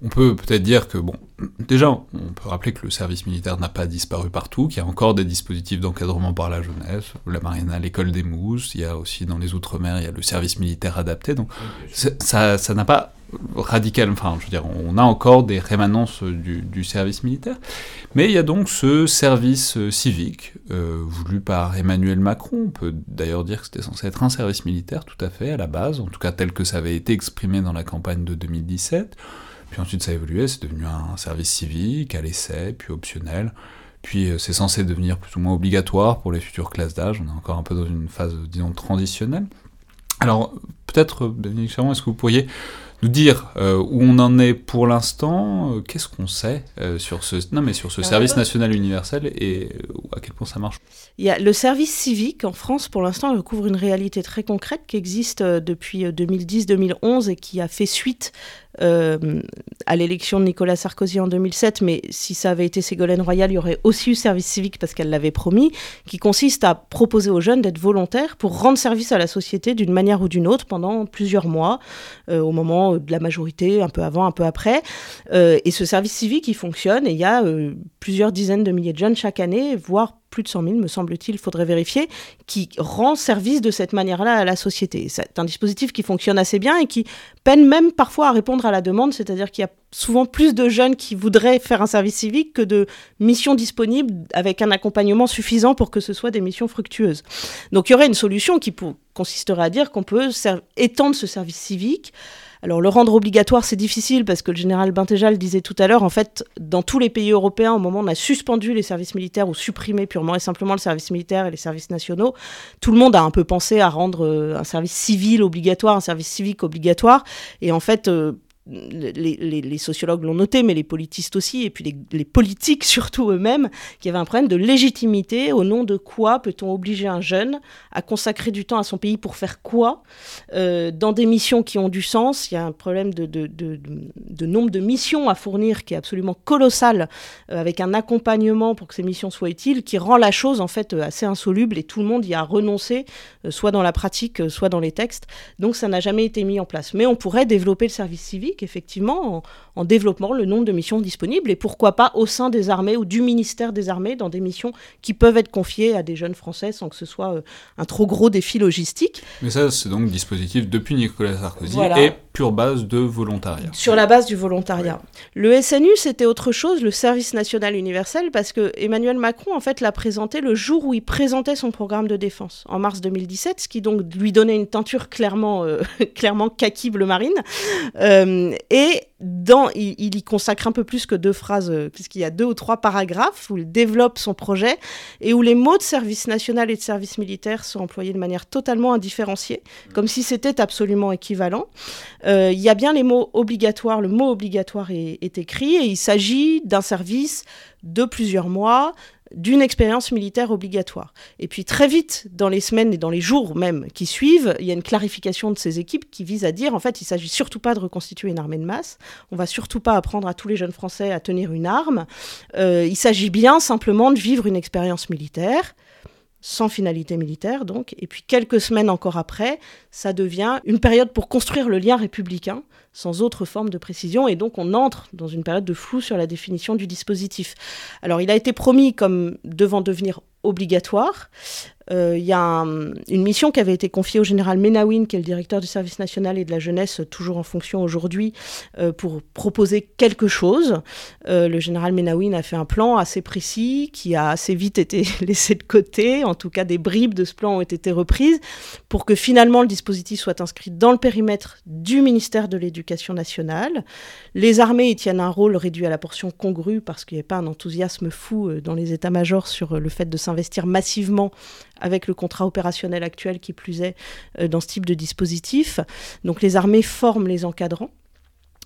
On peut peut-être dire que, bon, déjà, on peut rappeler que le service militaire n'a pas disparu partout, qu'il y a encore des dispositifs d'encadrement par la jeunesse, la marine à l'école des mousses, il y a aussi dans les Outre-mer, il y a le service militaire adapté, donc ça n'a pas radical, enfin, je veux dire, on a encore des rémanences du, service militaire, mais il y a donc ce service euh, civique euh, voulu par Emmanuel Macron. On peut d'ailleurs dire que c'était censé être un service militaire tout à fait à la base, en tout cas tel que ça avait été exprimé dans la campagne de 2017. Puis ensuite ça a évolué, c'est devenu un service civique à l'essai, puis optionnel. Puis euh, c'est censé devenir plus ou moins obligatoire pour les futures classes d'âge. On est encore un peu dans une phase, disons, transitionnelle. Alors, peut-être, Charon, est-ce que vous pourriez nous dire euh, où on en est pour l'instant, euh, qu'est-ce qu'on sait euh, sur ce, non, mais sur ce service national universel et à quel point ça marche? Il y a le service civique en France, pour l'instant, recouvre une réalité très concrète qui existe depuis 2010-2011 et qui a fait suite euh, à l'élection de Nicolas Sarkozy en 2007, mais si ça avait été Ségolène Royal, il y aurait aussi eu service civique parce qu'elle l'avait promis, qui consiste à proposer aux jeunes d'être volontaires pour rendre service à la société d'une manière ou d'une autre pendant plusieurs mois, euh, au moment de la majorité, un peu avant, un peu après. Euh, et ce service civique, il fonctionne et il y a plusieurs dizaines de milliers de jeunes chaque année, voire plus de 100 000, me semble-t-il, il faudrait vérifier, qui rend service de cette manière-là à la société. C'est un dispositif qui fonctionne assez bien et qui peine même parfois à répondre à la demande, c'est-à-dire qu'il y a souvent plus de jeunes qui voudraient faire un service civique que de missions disponibles avec un accompagnement suffisant pour que ce soit des missions fructueuses. Donc il y aurait une solution qui consisterait à dire qu'on peut étendre ce service civique alors le rendre obligatoire, c'est difficile parce que le général Bintéjal disait tout à l'heure, en fait, dans tous les pays européens, au moment où on a suspendu les services militaires ou supprimé purement et simplement le service militaire et les services nationaux, tout le monde a un peu pensé à rendre euh, un service civil obligatoire, un service civique obligatoire. Et en fait, euh, les, sociologues l'ont noté, mais les politistes aussi, et puis les, politiques surtout eux-mêmes, qu'il y avait un problème de légitimité. Au nom de quoi peut-on obliger un jeune à consacrer du temps à son pays pour faire quoi? Euh, Dans des missions qui ont du sens, il y a un problème de, de, nombre de missions à fournir qui est absolument colossal, euh, avec un accompagnement pour que ces missions soient utiles, qui rend la chose en fait assez insoluble et tout le monde y a renoncé, euh, soit dans la pratique, soit dans les textes. Donc ça n'a jamais été mis en place. Mais on pourrait développer le service civique, effectivement, en, développant le nombre de missions disponibles, et pourquoi pas au sein des armées ou du ministère des armées, dans des missions qui peuvent être confiées à des jeunes Français sans que ce soit euh, un trop gros défi logistique. Mais ça, c'est donc dispositif depuis Nicolas Sarkozy et pure base de volontariat. Sur la base du volontariat. Le SNU, c'était autre chose, le service national universel, parce que Emmanuel Macron, en fait, l'a présenté le jour où il présentait son programme de défense, en mars 2017, ce qui donc lui donnait une teinture clairement, euh, clairement kaki bleu marine. Euh, et il, y consacre un peu plus que deux phrases, euh, puisqu'il y a deux ou trois paragraphes où il développe son projet et où les mots de service national et de service militaire sont employés de manière totalement indifférenciée, comme si c'était absolument équivalent. Euh, il y a bien les mots obligatoires, le mot obligatoire est écrit et il s'agit d'un service de plusieurs mois, d'une expérience militaire obligatoire. Et puis très vite, dans les semaines et dans les jours même qui suivent, il y a une clarification de ces équipes qui vise à dire, en fait, il s'agit surtout pas de reconstituer une armée de masse, on va surtout pas apprendre à tous les jeunes Français à tenir une arme, euh, il s'agit bien simplement de vivre une expérience militaire, sans finalité militaire donc, et puis quelques semaines encore après, ça devient une période pour construire le lien républicain, sans autre forme de précision, et donc on entre dans une période de flou sur la définition du dispositif. Alors il a été promis comme devant devenir obligatoire, il y a une mission qui avait été confiée au général Menawin, qui est le directeur du service national et de la jeunesse, toujours en fonction aujourd'hui, euh, pour proposer quelque chose. Euh, le général Menawin a fait un plan assez précis, qui a assez vite été laissé de côté. En tout cas, des bribes de ce plan ont été reprises pour que finalement le dispositif soit inscrit dans le périmètre du ministère de l'Éducation nationale. Les armées y tiennent un rôle réduit à la portion congrue parce qu'il n'y a pas un enthousiasme fou dans les états-majors sur le fait de s'investir massivement avec le contrat opérationnel actuel qui plus est euh, dans ce type de dispositif. Donc les armées forment les encadrants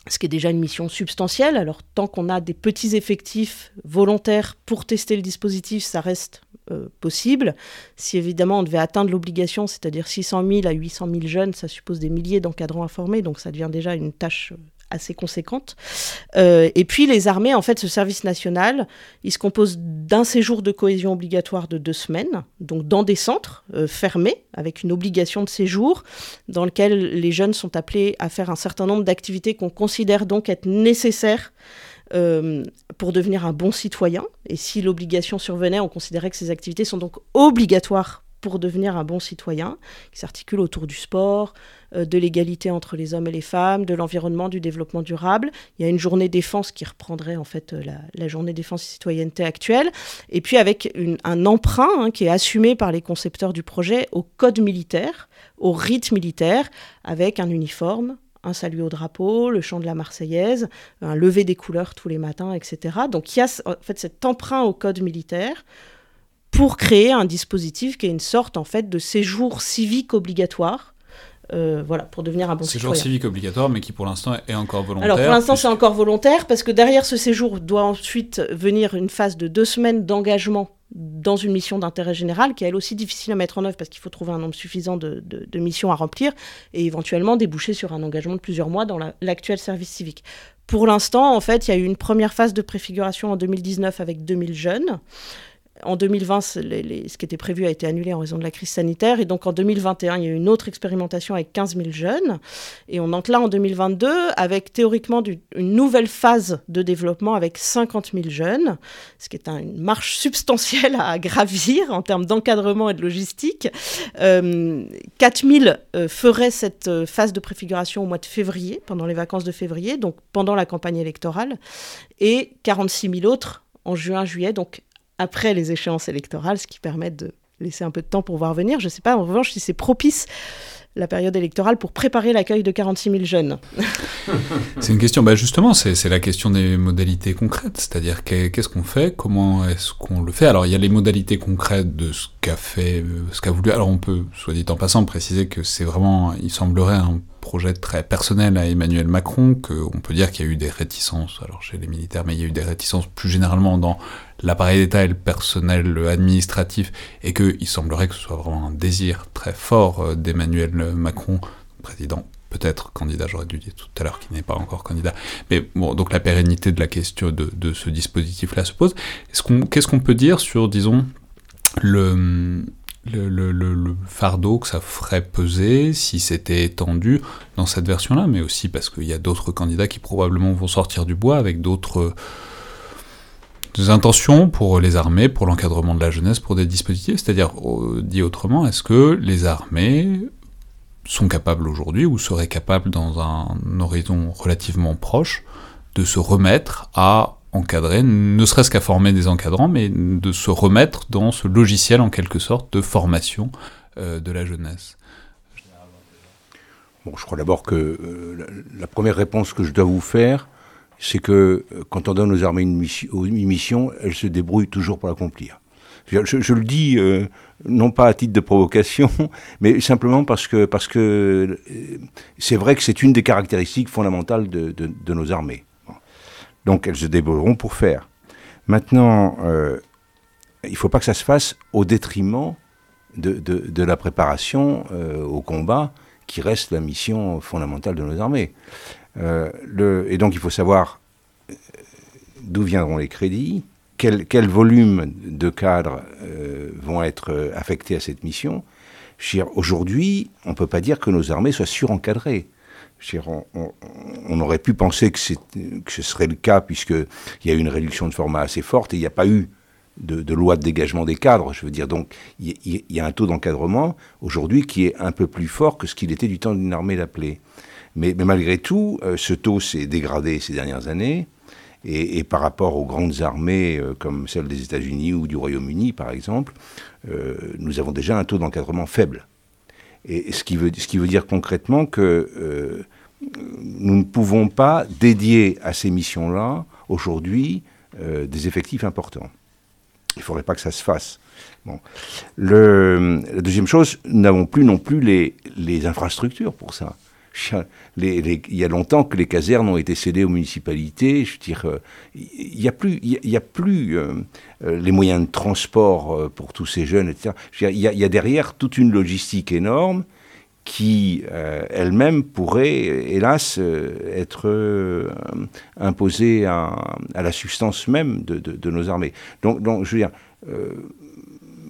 ce qui est déjà une mission substantielle. Alors tant qu'on a des petits effectifs volontaires pour tester le dispositif, ça reste euh, possible. Si évidemment on devait atteindre l'obligation, c'est-à-dire 600 000 à 800 000 jeunes, ça suppose des milliers d'encadrants à former, donc ça devient déjà une tâche euh, assez conséquente. Euh, et puis les armées, en fait, ce service national, il se compose d'un séjour de cohésion obligatoire de deux semaines, donc dans des centres euh, fermés, avec une obligation de séjour, dans lequel les jeunes sont appelés à faire un certain nombre d'activités qu'on considère donc être nécessaires euh, pour devenir un bon citoyen. Et si l'obligation survenait, on considérait que ces activités sont donc obligatoires pour devenir un bon citoyen, qui s'articule autour du sport, de l'égalité entre les hommes et les femmes, de l'environnement, du développement durable. Il y a une journée défense qui reprendrait en fait euh, la, journée défense et citoyenneté actuelle, et puis avec un emprunt hein, qui est assumé par les concepteurs du projet au code militaire, au rite militaire, avec un uniforme, un salut au drapeau, le chant de la Marseillaise, un lever des couleurs tous les matins, etc. Donc il y a en fait cet emprunt au code militaire pour créer un dispositif qui est une sorte en fait de séjour civique obligatoire. Euh, voilà, pour devenir un bon séjour civique obligatoire, mais qui pour l'instant est encore volontaire. Alors pour l'instant c'est encore volontaire parce que derrière ce séjour doit ensuite venir une phase de deux semaines d'engagement dans une mission d'intérêt général qui est elle aussi difficile à mettre en œuvre parce qu'il faut trouver un nombre suffisant de, de, missions à remplir et éventuellement déboucher sur un engagement de plusieurs mois dans l'actuel service civique. Pour l'instant, en fait, il y a eu une première phase de préfiguration en 2019 avec 2000 jeunes en 2020, ce qui était prévu a été annulé en raison de la crise sanitaire. Et donc en 2021, il y a eu une autre expérimentation avec 15 000 jeunes. Et on entre là en 2022 avec théoriquement une nouvelle phase de développement avec 50 000 jeunes, ce qui est une marche substantielle à gravir en termes d'encadrement et de logistique. Euh, 4 000 euh, feraient cette euh, phase de préfiguration au mois de février, pendant les vacances de février, donc pendant la campagne électorale, et 46 000 autres en juin-juillet, donc après les échéances électorales, ce qui permet de laisser un peu de temps pour voir venir. Je ne sais pas en revanche si c'est propice la période électorale pour préparer l'accueil de 46 000 jeunes C'est une question, bah justement, c'est la question des modalités concrètes, c'est-à-dire qu'est-ce qu'on fait, comment est-ce qu'on le fait? Alors il y a les modalités concrètes de ce qu'a fait, ce qu'a voulu. Alors on peut, soit dit en passant, préciser que c'est vraiment, il semblerait un projet très personnel à Emmanuel Macron, qu'on peut dire qu'il y a eu des réticences, alors chez les militaires, mais il y a eu des réticences plus généralement dans l'appareil d'État et le personnel administratif, et qu'il semblerait que ce soit vraiment un désir très fort euh, d'Emmanuel Macron, président peut-être candidat, j'aurais dû dire tout à l'heure qu'il n'est pas encore candidat. Mais bon, donc la pérennité de la question de, de ce dispositif-là se pose. Qu'est-ce qu'on peut dire sur, disons, le, le, fardeau que ça ferait peser si c'était étendu dans cette version-là, mais aussi parce qu'il y a d'autres candidats qui probablement vont sortir du bois avec d'autres intentions pour les armées, pour l'encadrement de la jeunesse, pour des dispositifs. C'est-à-dire, dit autrement, est-ce que les armées sont capables aujourd'hui, ou seraient capables dans un horizon relativement proche, de se remettre à encadrer, ne serait-ce qu'à former des encadrants, mais de se remettre dans ce logiciel en quelque sorte de formation euh, de la jeunesse. Bon, je crois d'abord que euh, la, première réponse que je dois vous faire, c'est que euh, quand on donne aux armées une mission, elles se débrouillent toujours pour l'accomplir. Je, le dis non pas à titre de provocation, mais simplement parce que parce que c'est vrai que c'est une des caractéristiques fondamentales de, de nos armées. Donc elles se débrouilleront pour faire. Maintenant, euh, il ne faut pas que ça se fasse au détriment de, la préparation euh, au combat, qui reste la mission fondamentale de nos armées. Euh, et donc il faut savoir d'où viendront les crédits, quel, quel volume de cadres vont être affectés à cette mission. Aujourd'hui, on ne peut pas dire que nos armées soient surencadrées on, aurait pu penser que, ce serait le cas puisqu'il y a eu une réduction de format assez forte et il n'y a pas eu de, loi de dégagement des cadres. Je veux dire, donc il y, a un taux d'encadrement aujourd'hui qui est un peu plus fort que ce qu'il était du temps d'une armée d'appelés. Mais, malgré tout, euh, ce taux s'est dégradé ces dernières années. Et, par rapport aux grandes armées euh, comme celle des États-Unis ou du Royaume-Uni, par exemple, euh, nous avons déjà un taux d'encadrement faible. Et ce qui veut, dire concrètement que euh, nous ne pouvons pas dédier à ces missions-là, aujourd'hui, euh, des effectifs importants. Il ne faudrait pas que ça se fasse. Bon. La deuxième chose, nous n'avons plus non plus les infrastructures pour ça il y a longtemps que les casernes ont été cédées aux municipalités. Je veux dire, euh, il n'y a plus, euh, euh, les moyens de transport pour tous ces jeunes, etc. il, y a, derrière toute une logistique énorme qui elle-même pourrait, hélas, être imposée à, la substance même de, nos armées. Donc, je veux dire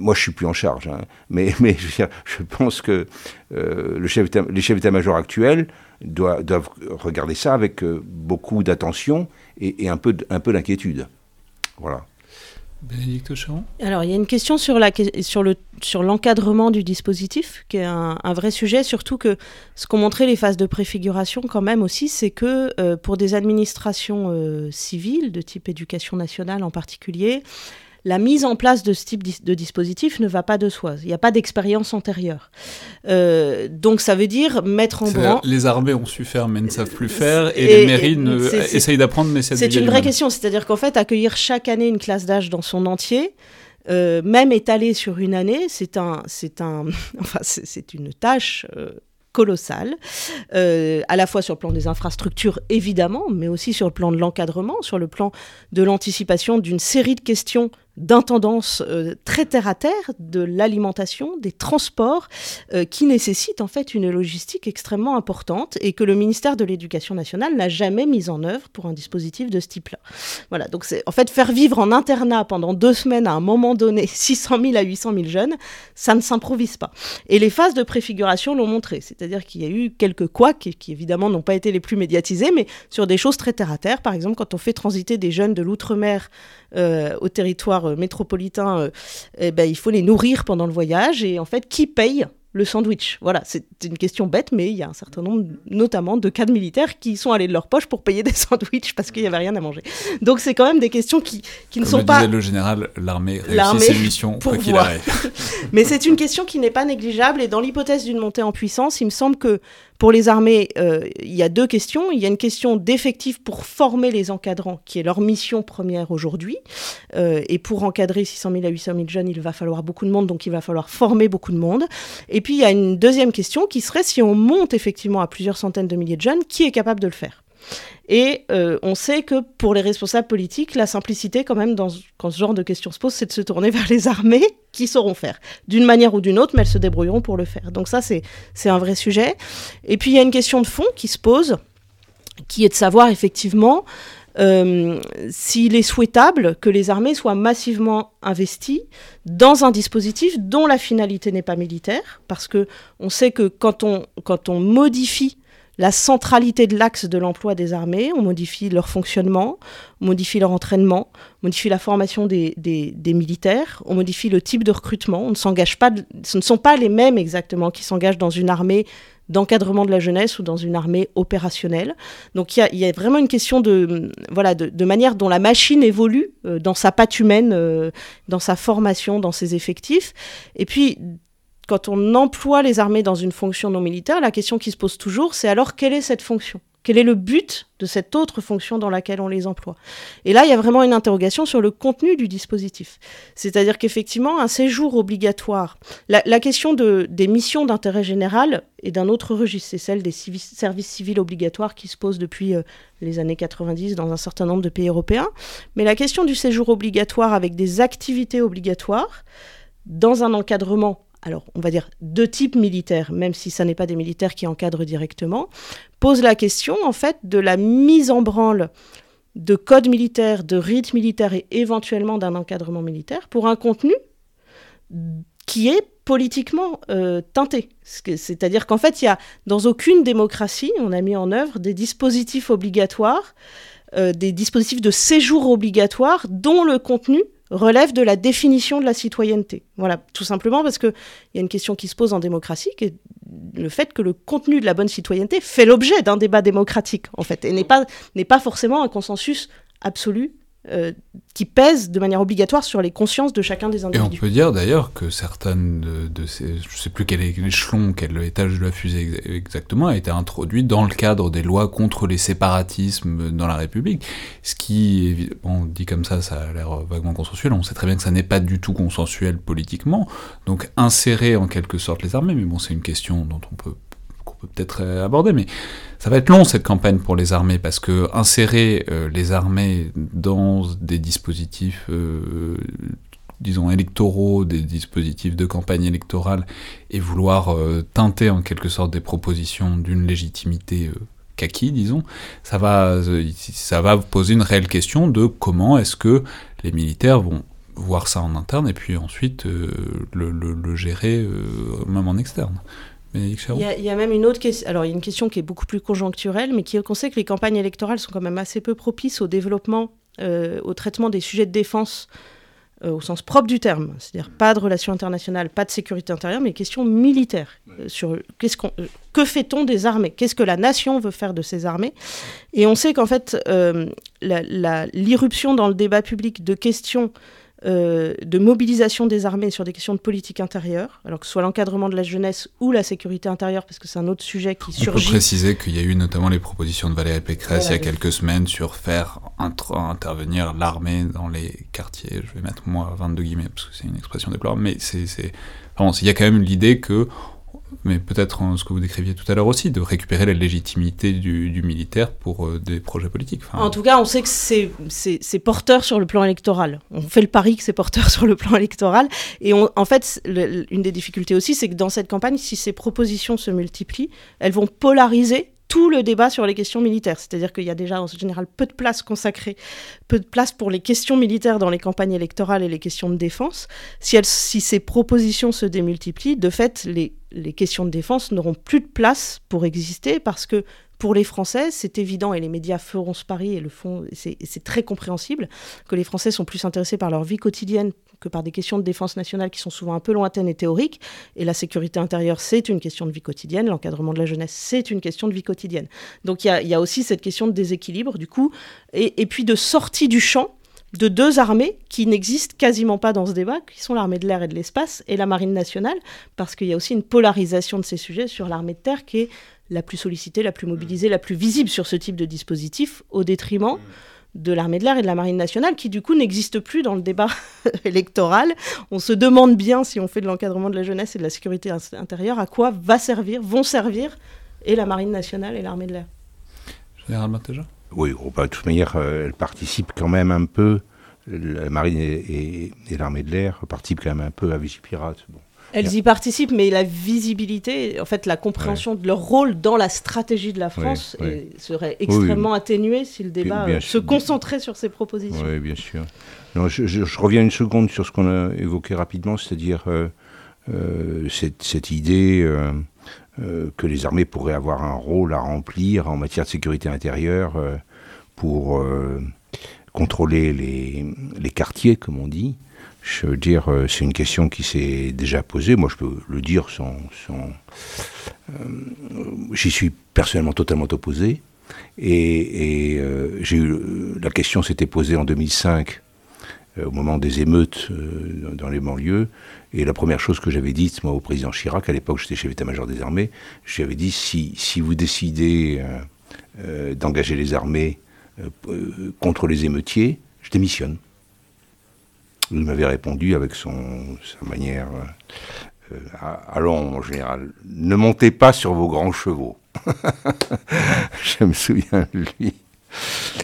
moi, je suis plus en charge, hein. mais, mais je, pense que euh, le chef les chefs d'état-major actuels doivent, regarder ça avec euh, beaucoup d'attention et, un peu, un peu d'inquiétude. Voilà. Bénédicte Charon Alors, il y a une question sur, la, sur, le, sur l'encadrement du dispositif, qui est un, vrai sujet, surtout que ce qu'ont montré les phases de préfiguration quand même aussi, c'est que euh, pour des administrations civiles, de type éducation nationale en particulier, la mise en place de ce type de dispositif ne va pas de soi. Il n'y a pas d'expérience antérieure. Euh, donc ça veut dire mettre en branle... Les armées ont su faire mais ne savent plus faire, et, les mairies essayent d'apprendre mais c'est C'est une vraie question, c'est-à-dire qu'en fait, accueillir chaque année une classe d'âge dans son entier, euh, même étalée sur une année, c'est un, c'est un, enfin, c'est une tâche euh, colossale, à la fois sur le plan des infrastructures évidemment, mais aussi sur le plan de l'encadrement, sur le plan de l'anticipation d'une série de questions d'intendance euh, très terre à terre de l'alimentation, des transports, euh, qui nécessitent en fait une logistique extrêmement importante et que le ministère de l'Éducation nationale n'a jamais mise en œuvre pour un dispositif de ce type-là. Voilà, donc c'est en fait faire vivre en internat pendant deux semaines à un moment donné 600 000 à 800 000 jeunes, ça ne s'improvise pas. Et les phases de préfiguration l'ont montré, c'est-à-dire qu'il y a eu quelques couacs qui évidemment n'ont pas été les plus médiatisés, mais sur des choses très terre à terre, par exemple quand on fait transiter des jeunes de l'outre-mer euh, au territoire euh, métropolitain, euh, eh ben, il faut les nourrir pendant le voyage. Et en fait, qui paye le sandwich? Voilà, c'est une question bête, mais il y a un certain nombre, notamment de cadres militaires, qui sont allés de leur poche pour payer des sandwichs parce qu'il n'y avait rien à manger. Donc c'est quand même des questions qui, qui ne sont le pas... Le général, l'armée réussit ses missions, pour qu'il arrive. mais c'est une question qui n'est pas négligeable, et dans l'hypothèse d'une montée en puissance, il me semble que pour les armées, euh, il y a deux questions. Il y a une question d'effectifs pour former les encadrants, qui est leur mission première aujourd'hui. Euh, et pour encadrer 600 000 à 800 000 jeunes, il va falloir beaucoup de monde, donc il va falloir former beaucoup de monde. Et puis il y a une deuxième question qui serait si on monte effectivement à plusieurs centaines de milliers de jeunes, qui est capable de le faire? Et euh, on sait que pour les responsables politiques, la simplicité, quand même, dans, quand ce genre de questions se pose, c'est de se tourner vers les armées qui sauront faire, d'une manière ou d'une autre, mais elles se débrouilleront pour le faire. Donc ça, c'est un vrai sujet. Et puis, il y a une question de fond qui se pose, qui est de savoir effectivement euh, s'il est souhaitable que les armées soient massivement investies dans un dispositif dont la finalité n'est pas militaire, parce que on sait que quand on, quand on modifie la centralité de l'axe de l'emploi des armées, on modifie leur fonctionnement, on modifie leur entraînement, on modifie la formation des, militaires, on modifie le type de recrutement, on ne s'engage pas, ce ne sont pas les mêmes exactement qui s'engagent dans une armée d'encadrement de la jeunesse ou dans une armée opérationnelle. Donc il y, a vraiment une question de, voilà, de, manière dont la machine évolue euh, dans sa patte humaine, euh, dans sa formation, dans ses effectifs. Et puis quand on emploie les armées dans une fonction non militaire, la question qui se pose toujours, c'est alors quelle est cette fonction? Quel est le but de cette autre fonction dans laquelle on les emploie? Et là, il y a vraiment une interrogation sur le contenu du dispositif. C'est-à-dire qu'effectivement, un séjour obligatoire, la, question de, des missions d'intérêt général est d'un autre registre, c'est celle des services civils obligatoires qui se posent depuis euh, les années 90 dans un certain nombre de pays européens. Mais la question du séjour obligatoire avec des activités obligatoires, dans un encadrement alors on va dire deux types militaires, même si ce n'est pas des militaires qui encadrent directement, pose la question en fait de la mise en branle de codes militaires, de rites militaires et éventuellement d'un encadrement militaire pour un contenu qui est politiquement euh, teinté. C'est-à-dire qu'en fait, il y a dans aucune démocratie, on a mis en œuvre des dispositifs obligatoires, euh, des dispositifs de séjour obligatoire dont le contenu relève de la définition de la citoyenneté. Voilà, tout simplement parce qu'il y a une question qui se pose en démocratie, qui est le fait que le contenu de la bonne citoyenneté fait l'objet d'un débat démocratique, en fait, et n'est pas, pas forcément un consensus absolu euh, qui pèse de manière obligatoire sur les consciences de chacun des individus. Et on peut dire d'ailleurs que certaines de, ces, je ne sais plus quel échelon, quel étage de la fusée exactement, a été introduit dans le cadre des lois contre les séparatismes dans la République. Ce qui, on dit comme ça, ça a l'air vaguement consensuel. On sait très bien que ça n'est pas du tout consensuel politiquement. Donc insérer en quelque sorte les armées, mais bon, c'est une question dont on peut peut-être aborder, mais ça va être long cette campagne pour les armées, parce que insérer euh, les armées dans des dispositifs, euh, disons, électoraux, des dispositifs de campagne électorale, et vouloir euh, teinter en quelque sorte des propositions d'une légitimité kaki, disons, ça va, ça va poser une réelle question de comment est-ce que les militaires vont voir ça en interne et puis ensuite le, gérer même en externe. Il y, a, même une autre question. Alors, il y a une question qui est beaucoup plus conjoncturelle, mais qui qu'on sait que les campagnes électorales sont quand même assez peu propices au développement, euh, au traitement des sujets de défense euh, au sens propre du terme. C'est-à-dire pas de relations internationales, pas de sécurité intérieure, mais questions militaires. Euh, sur qu'est-ce qu'on, que fait-on des armées? Qu'est-ce que la nation veut faire de ces armées? Et on sait qu'en fait, l'irruption dans le débat public de questions euh, de mobilisation des armées sur des questions de politique intérieure, alors que ce soit l'encadrement de la jeunesse ou la sécurité intérieure, parce que c'est un autre sujet qui surgit. On peut préciser qu'il y a eu notamment les propositions de Valérie Pécresse il y a quelques semaines sur faire intervenir l'armée dans les quartiers. Je vais mettre moi 22 guillemets parce que c'est une expression déplorable, mais c'est, il y a quand même l'idée que mais peut-être ce que vous décriviez tout à l'heure aussi, de récupérer la légitimité du, militaire pour euh, des projets politiques. en tout cas, on sait que c'est porteur sur le plan électoral. On fait le pari que c'est porteur sur le plan électoral. Et en fait, une des difficultés aussi, c'est que dans cette campagne, si ces propositions se multiplient, elles vont polariser tout le débat sur les questions militaires. C'est-à-dire qu'il y a déjà en général peu de place consacrée, peu de place pour les questions militaires dans les campagnes électorales et les questions de défense. Si, ces propositions se démultiplient, de fait, les questions de défense n'auront plus de place pour exister parce que pour les Français, c'est évident, et les médias feront ce pari et le font, c'est très compréhensible, que les Français sont plus intéressés par leur vie quotidienne que par des questions de défense nationale qui sont souvent un peu lointaines et théoriques. Et la sécurité intérieure, c'est une question de vie quotidienne. L'encadrement de la jeunesse, c'est une question de vie quotidienne. Donc il y, a, aussi cette question de déséquilibre, du coup, et, puis de sortie du champ de deux armées qui n'existent quasiment pas dans ce débat, qui sont l'armée de l'air et de l'espace et la marine nationale, parce qu'il y a aussi une polarisation de ces sujets sur l'armée de terre qui est la plus sollicitée, la plus mobilisée, la plus visible sur ce type de dispositif, au détriment de l'armée de l'air et de la marine nationale, qui du coup n'existe plus dans le débat électoral. On se demande bien, si on fait de l'encadrement de la jeunesse et de la sécurité intérieure, à quoi va servir, vont servir et la marine nationale et l'armée de l'air. Général Oui, oh, bah, de toute manière, euh, elle participe quand même un peu, la marine et, l'armée de l'air participent quand même un peu à Vigipirate. Bon. Elles y participent, mais la visibilité, en fait, la compréhension de leur rôle dans la stratégie de la France serait extrêmement atténuée si le débat euh, se concentrait sur ces propositions. Oui, bien sûr. Non, je, reviens une seconde sur ce qu'on a évoqué rapidement, c'est-à-dire euh, euh, cette, idée que les armées pourraient avoir un rôle à remplir en matière de sécurité intérieure pour contrôler les, quartiers, comme on dit. Je veux dire, euh, c'est une question qui s'est déjà posée. Moi, je peux le dire sans. Euh, j'y suis personnellement totalement opposé. Et, euh, j'ai eu, la question s'était posée en 2005, au moment des émeutes dans les banlieues. Et la première chose que j'avais dite, moi, au président Chirac, à l'époque, j'étais chef d'état-major des armées, j'avais dit si, si vous décidez d'engager les armées contre les émeutiers, je démissionne. Il m'avait répondu avec son, sa manière euh, euh, allons, mon général, ne montez pas sur vos grands chevaux. Je me souviens de lui.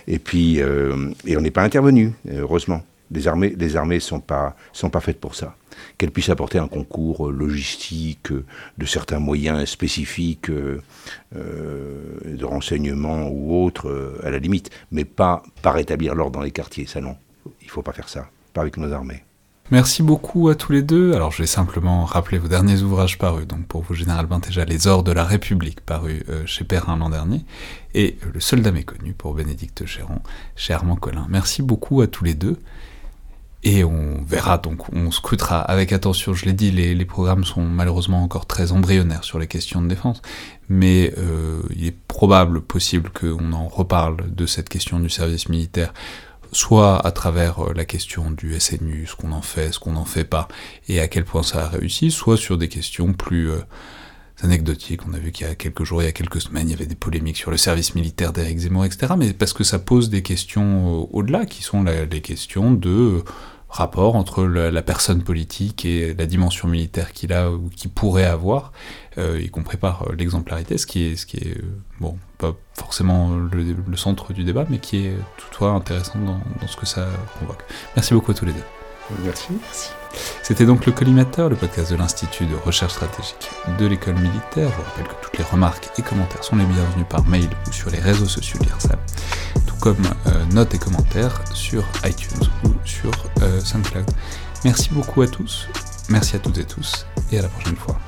Et puis, euh, et on n'est pas intervenu, heureusement. Les armées, les armées sont pas, sont pas faites pour ça. Qu'elles puissent apporter un concours logistique, de certains moyens spécifiques de renseignement ou autres, à la limite, mais pas, pas rétablir l'ordre dans les quartiers. Ça non, il faut pas faire ça avec nos armées. Merci beaucoup à tous les deux. Alors je vais simplement rappeler vos derniers ouvrages parus. Donc pour vous, Général Bintéja, Les Ors de la République, paru euh, chez Perrin l'an dernier, et Le Soldat méconnu pour Bénédicte Chéron, chez Armand Collin. Merci beaucoup à tous les deux. Et on verra, donc on scrutera avec attention. Je l'ai dit, les, programmes sont malheureusement encore très embryonnaires sur les questions de défense, mais euh, il est probable, possible qu'on en reparle de cette question du service militaire soit à travers euh, la question du SNU, ce qu'on en fait, ce qu'on n'en fait pas, et à quel point ça a réussi, soit sur des questions plus euh, anecdotiques. On a vu qu'il y a quelques jours, il y a quelques semaines, il y avait des polémiques sur le service militaire d'Éric Zemmour, etc. Mais parce que ça pose des questions euh, au-delà, qui sont les questions de rapport entre la, personne politique et la dimension militaire qu'il a ou qu'il pourrait avoir, euh, y compris par euh, l'exemplarité, ce qui est, ce qui est euh, bon, pas forcément le, centre du débat, mais qui est toutefois intéressant dans, dans, ce que ça convoque. Merci beaucoup à tous les deux. Merci. Merci. C'était donc le Collimateur, le podcast de l'Institut de recherche stratégique de l'école militaire. Je vous rappelle que toutes les remarques et commentaires sont les bienvenus par mail ou sur les réseaux sociaux de l'IRSAM, tout comme euh, notes et commentaires sur iTunes ou sur euh, SoundCloud. Merci beaucoup à tous, merci à toutes et tous, et à la prochaine fois.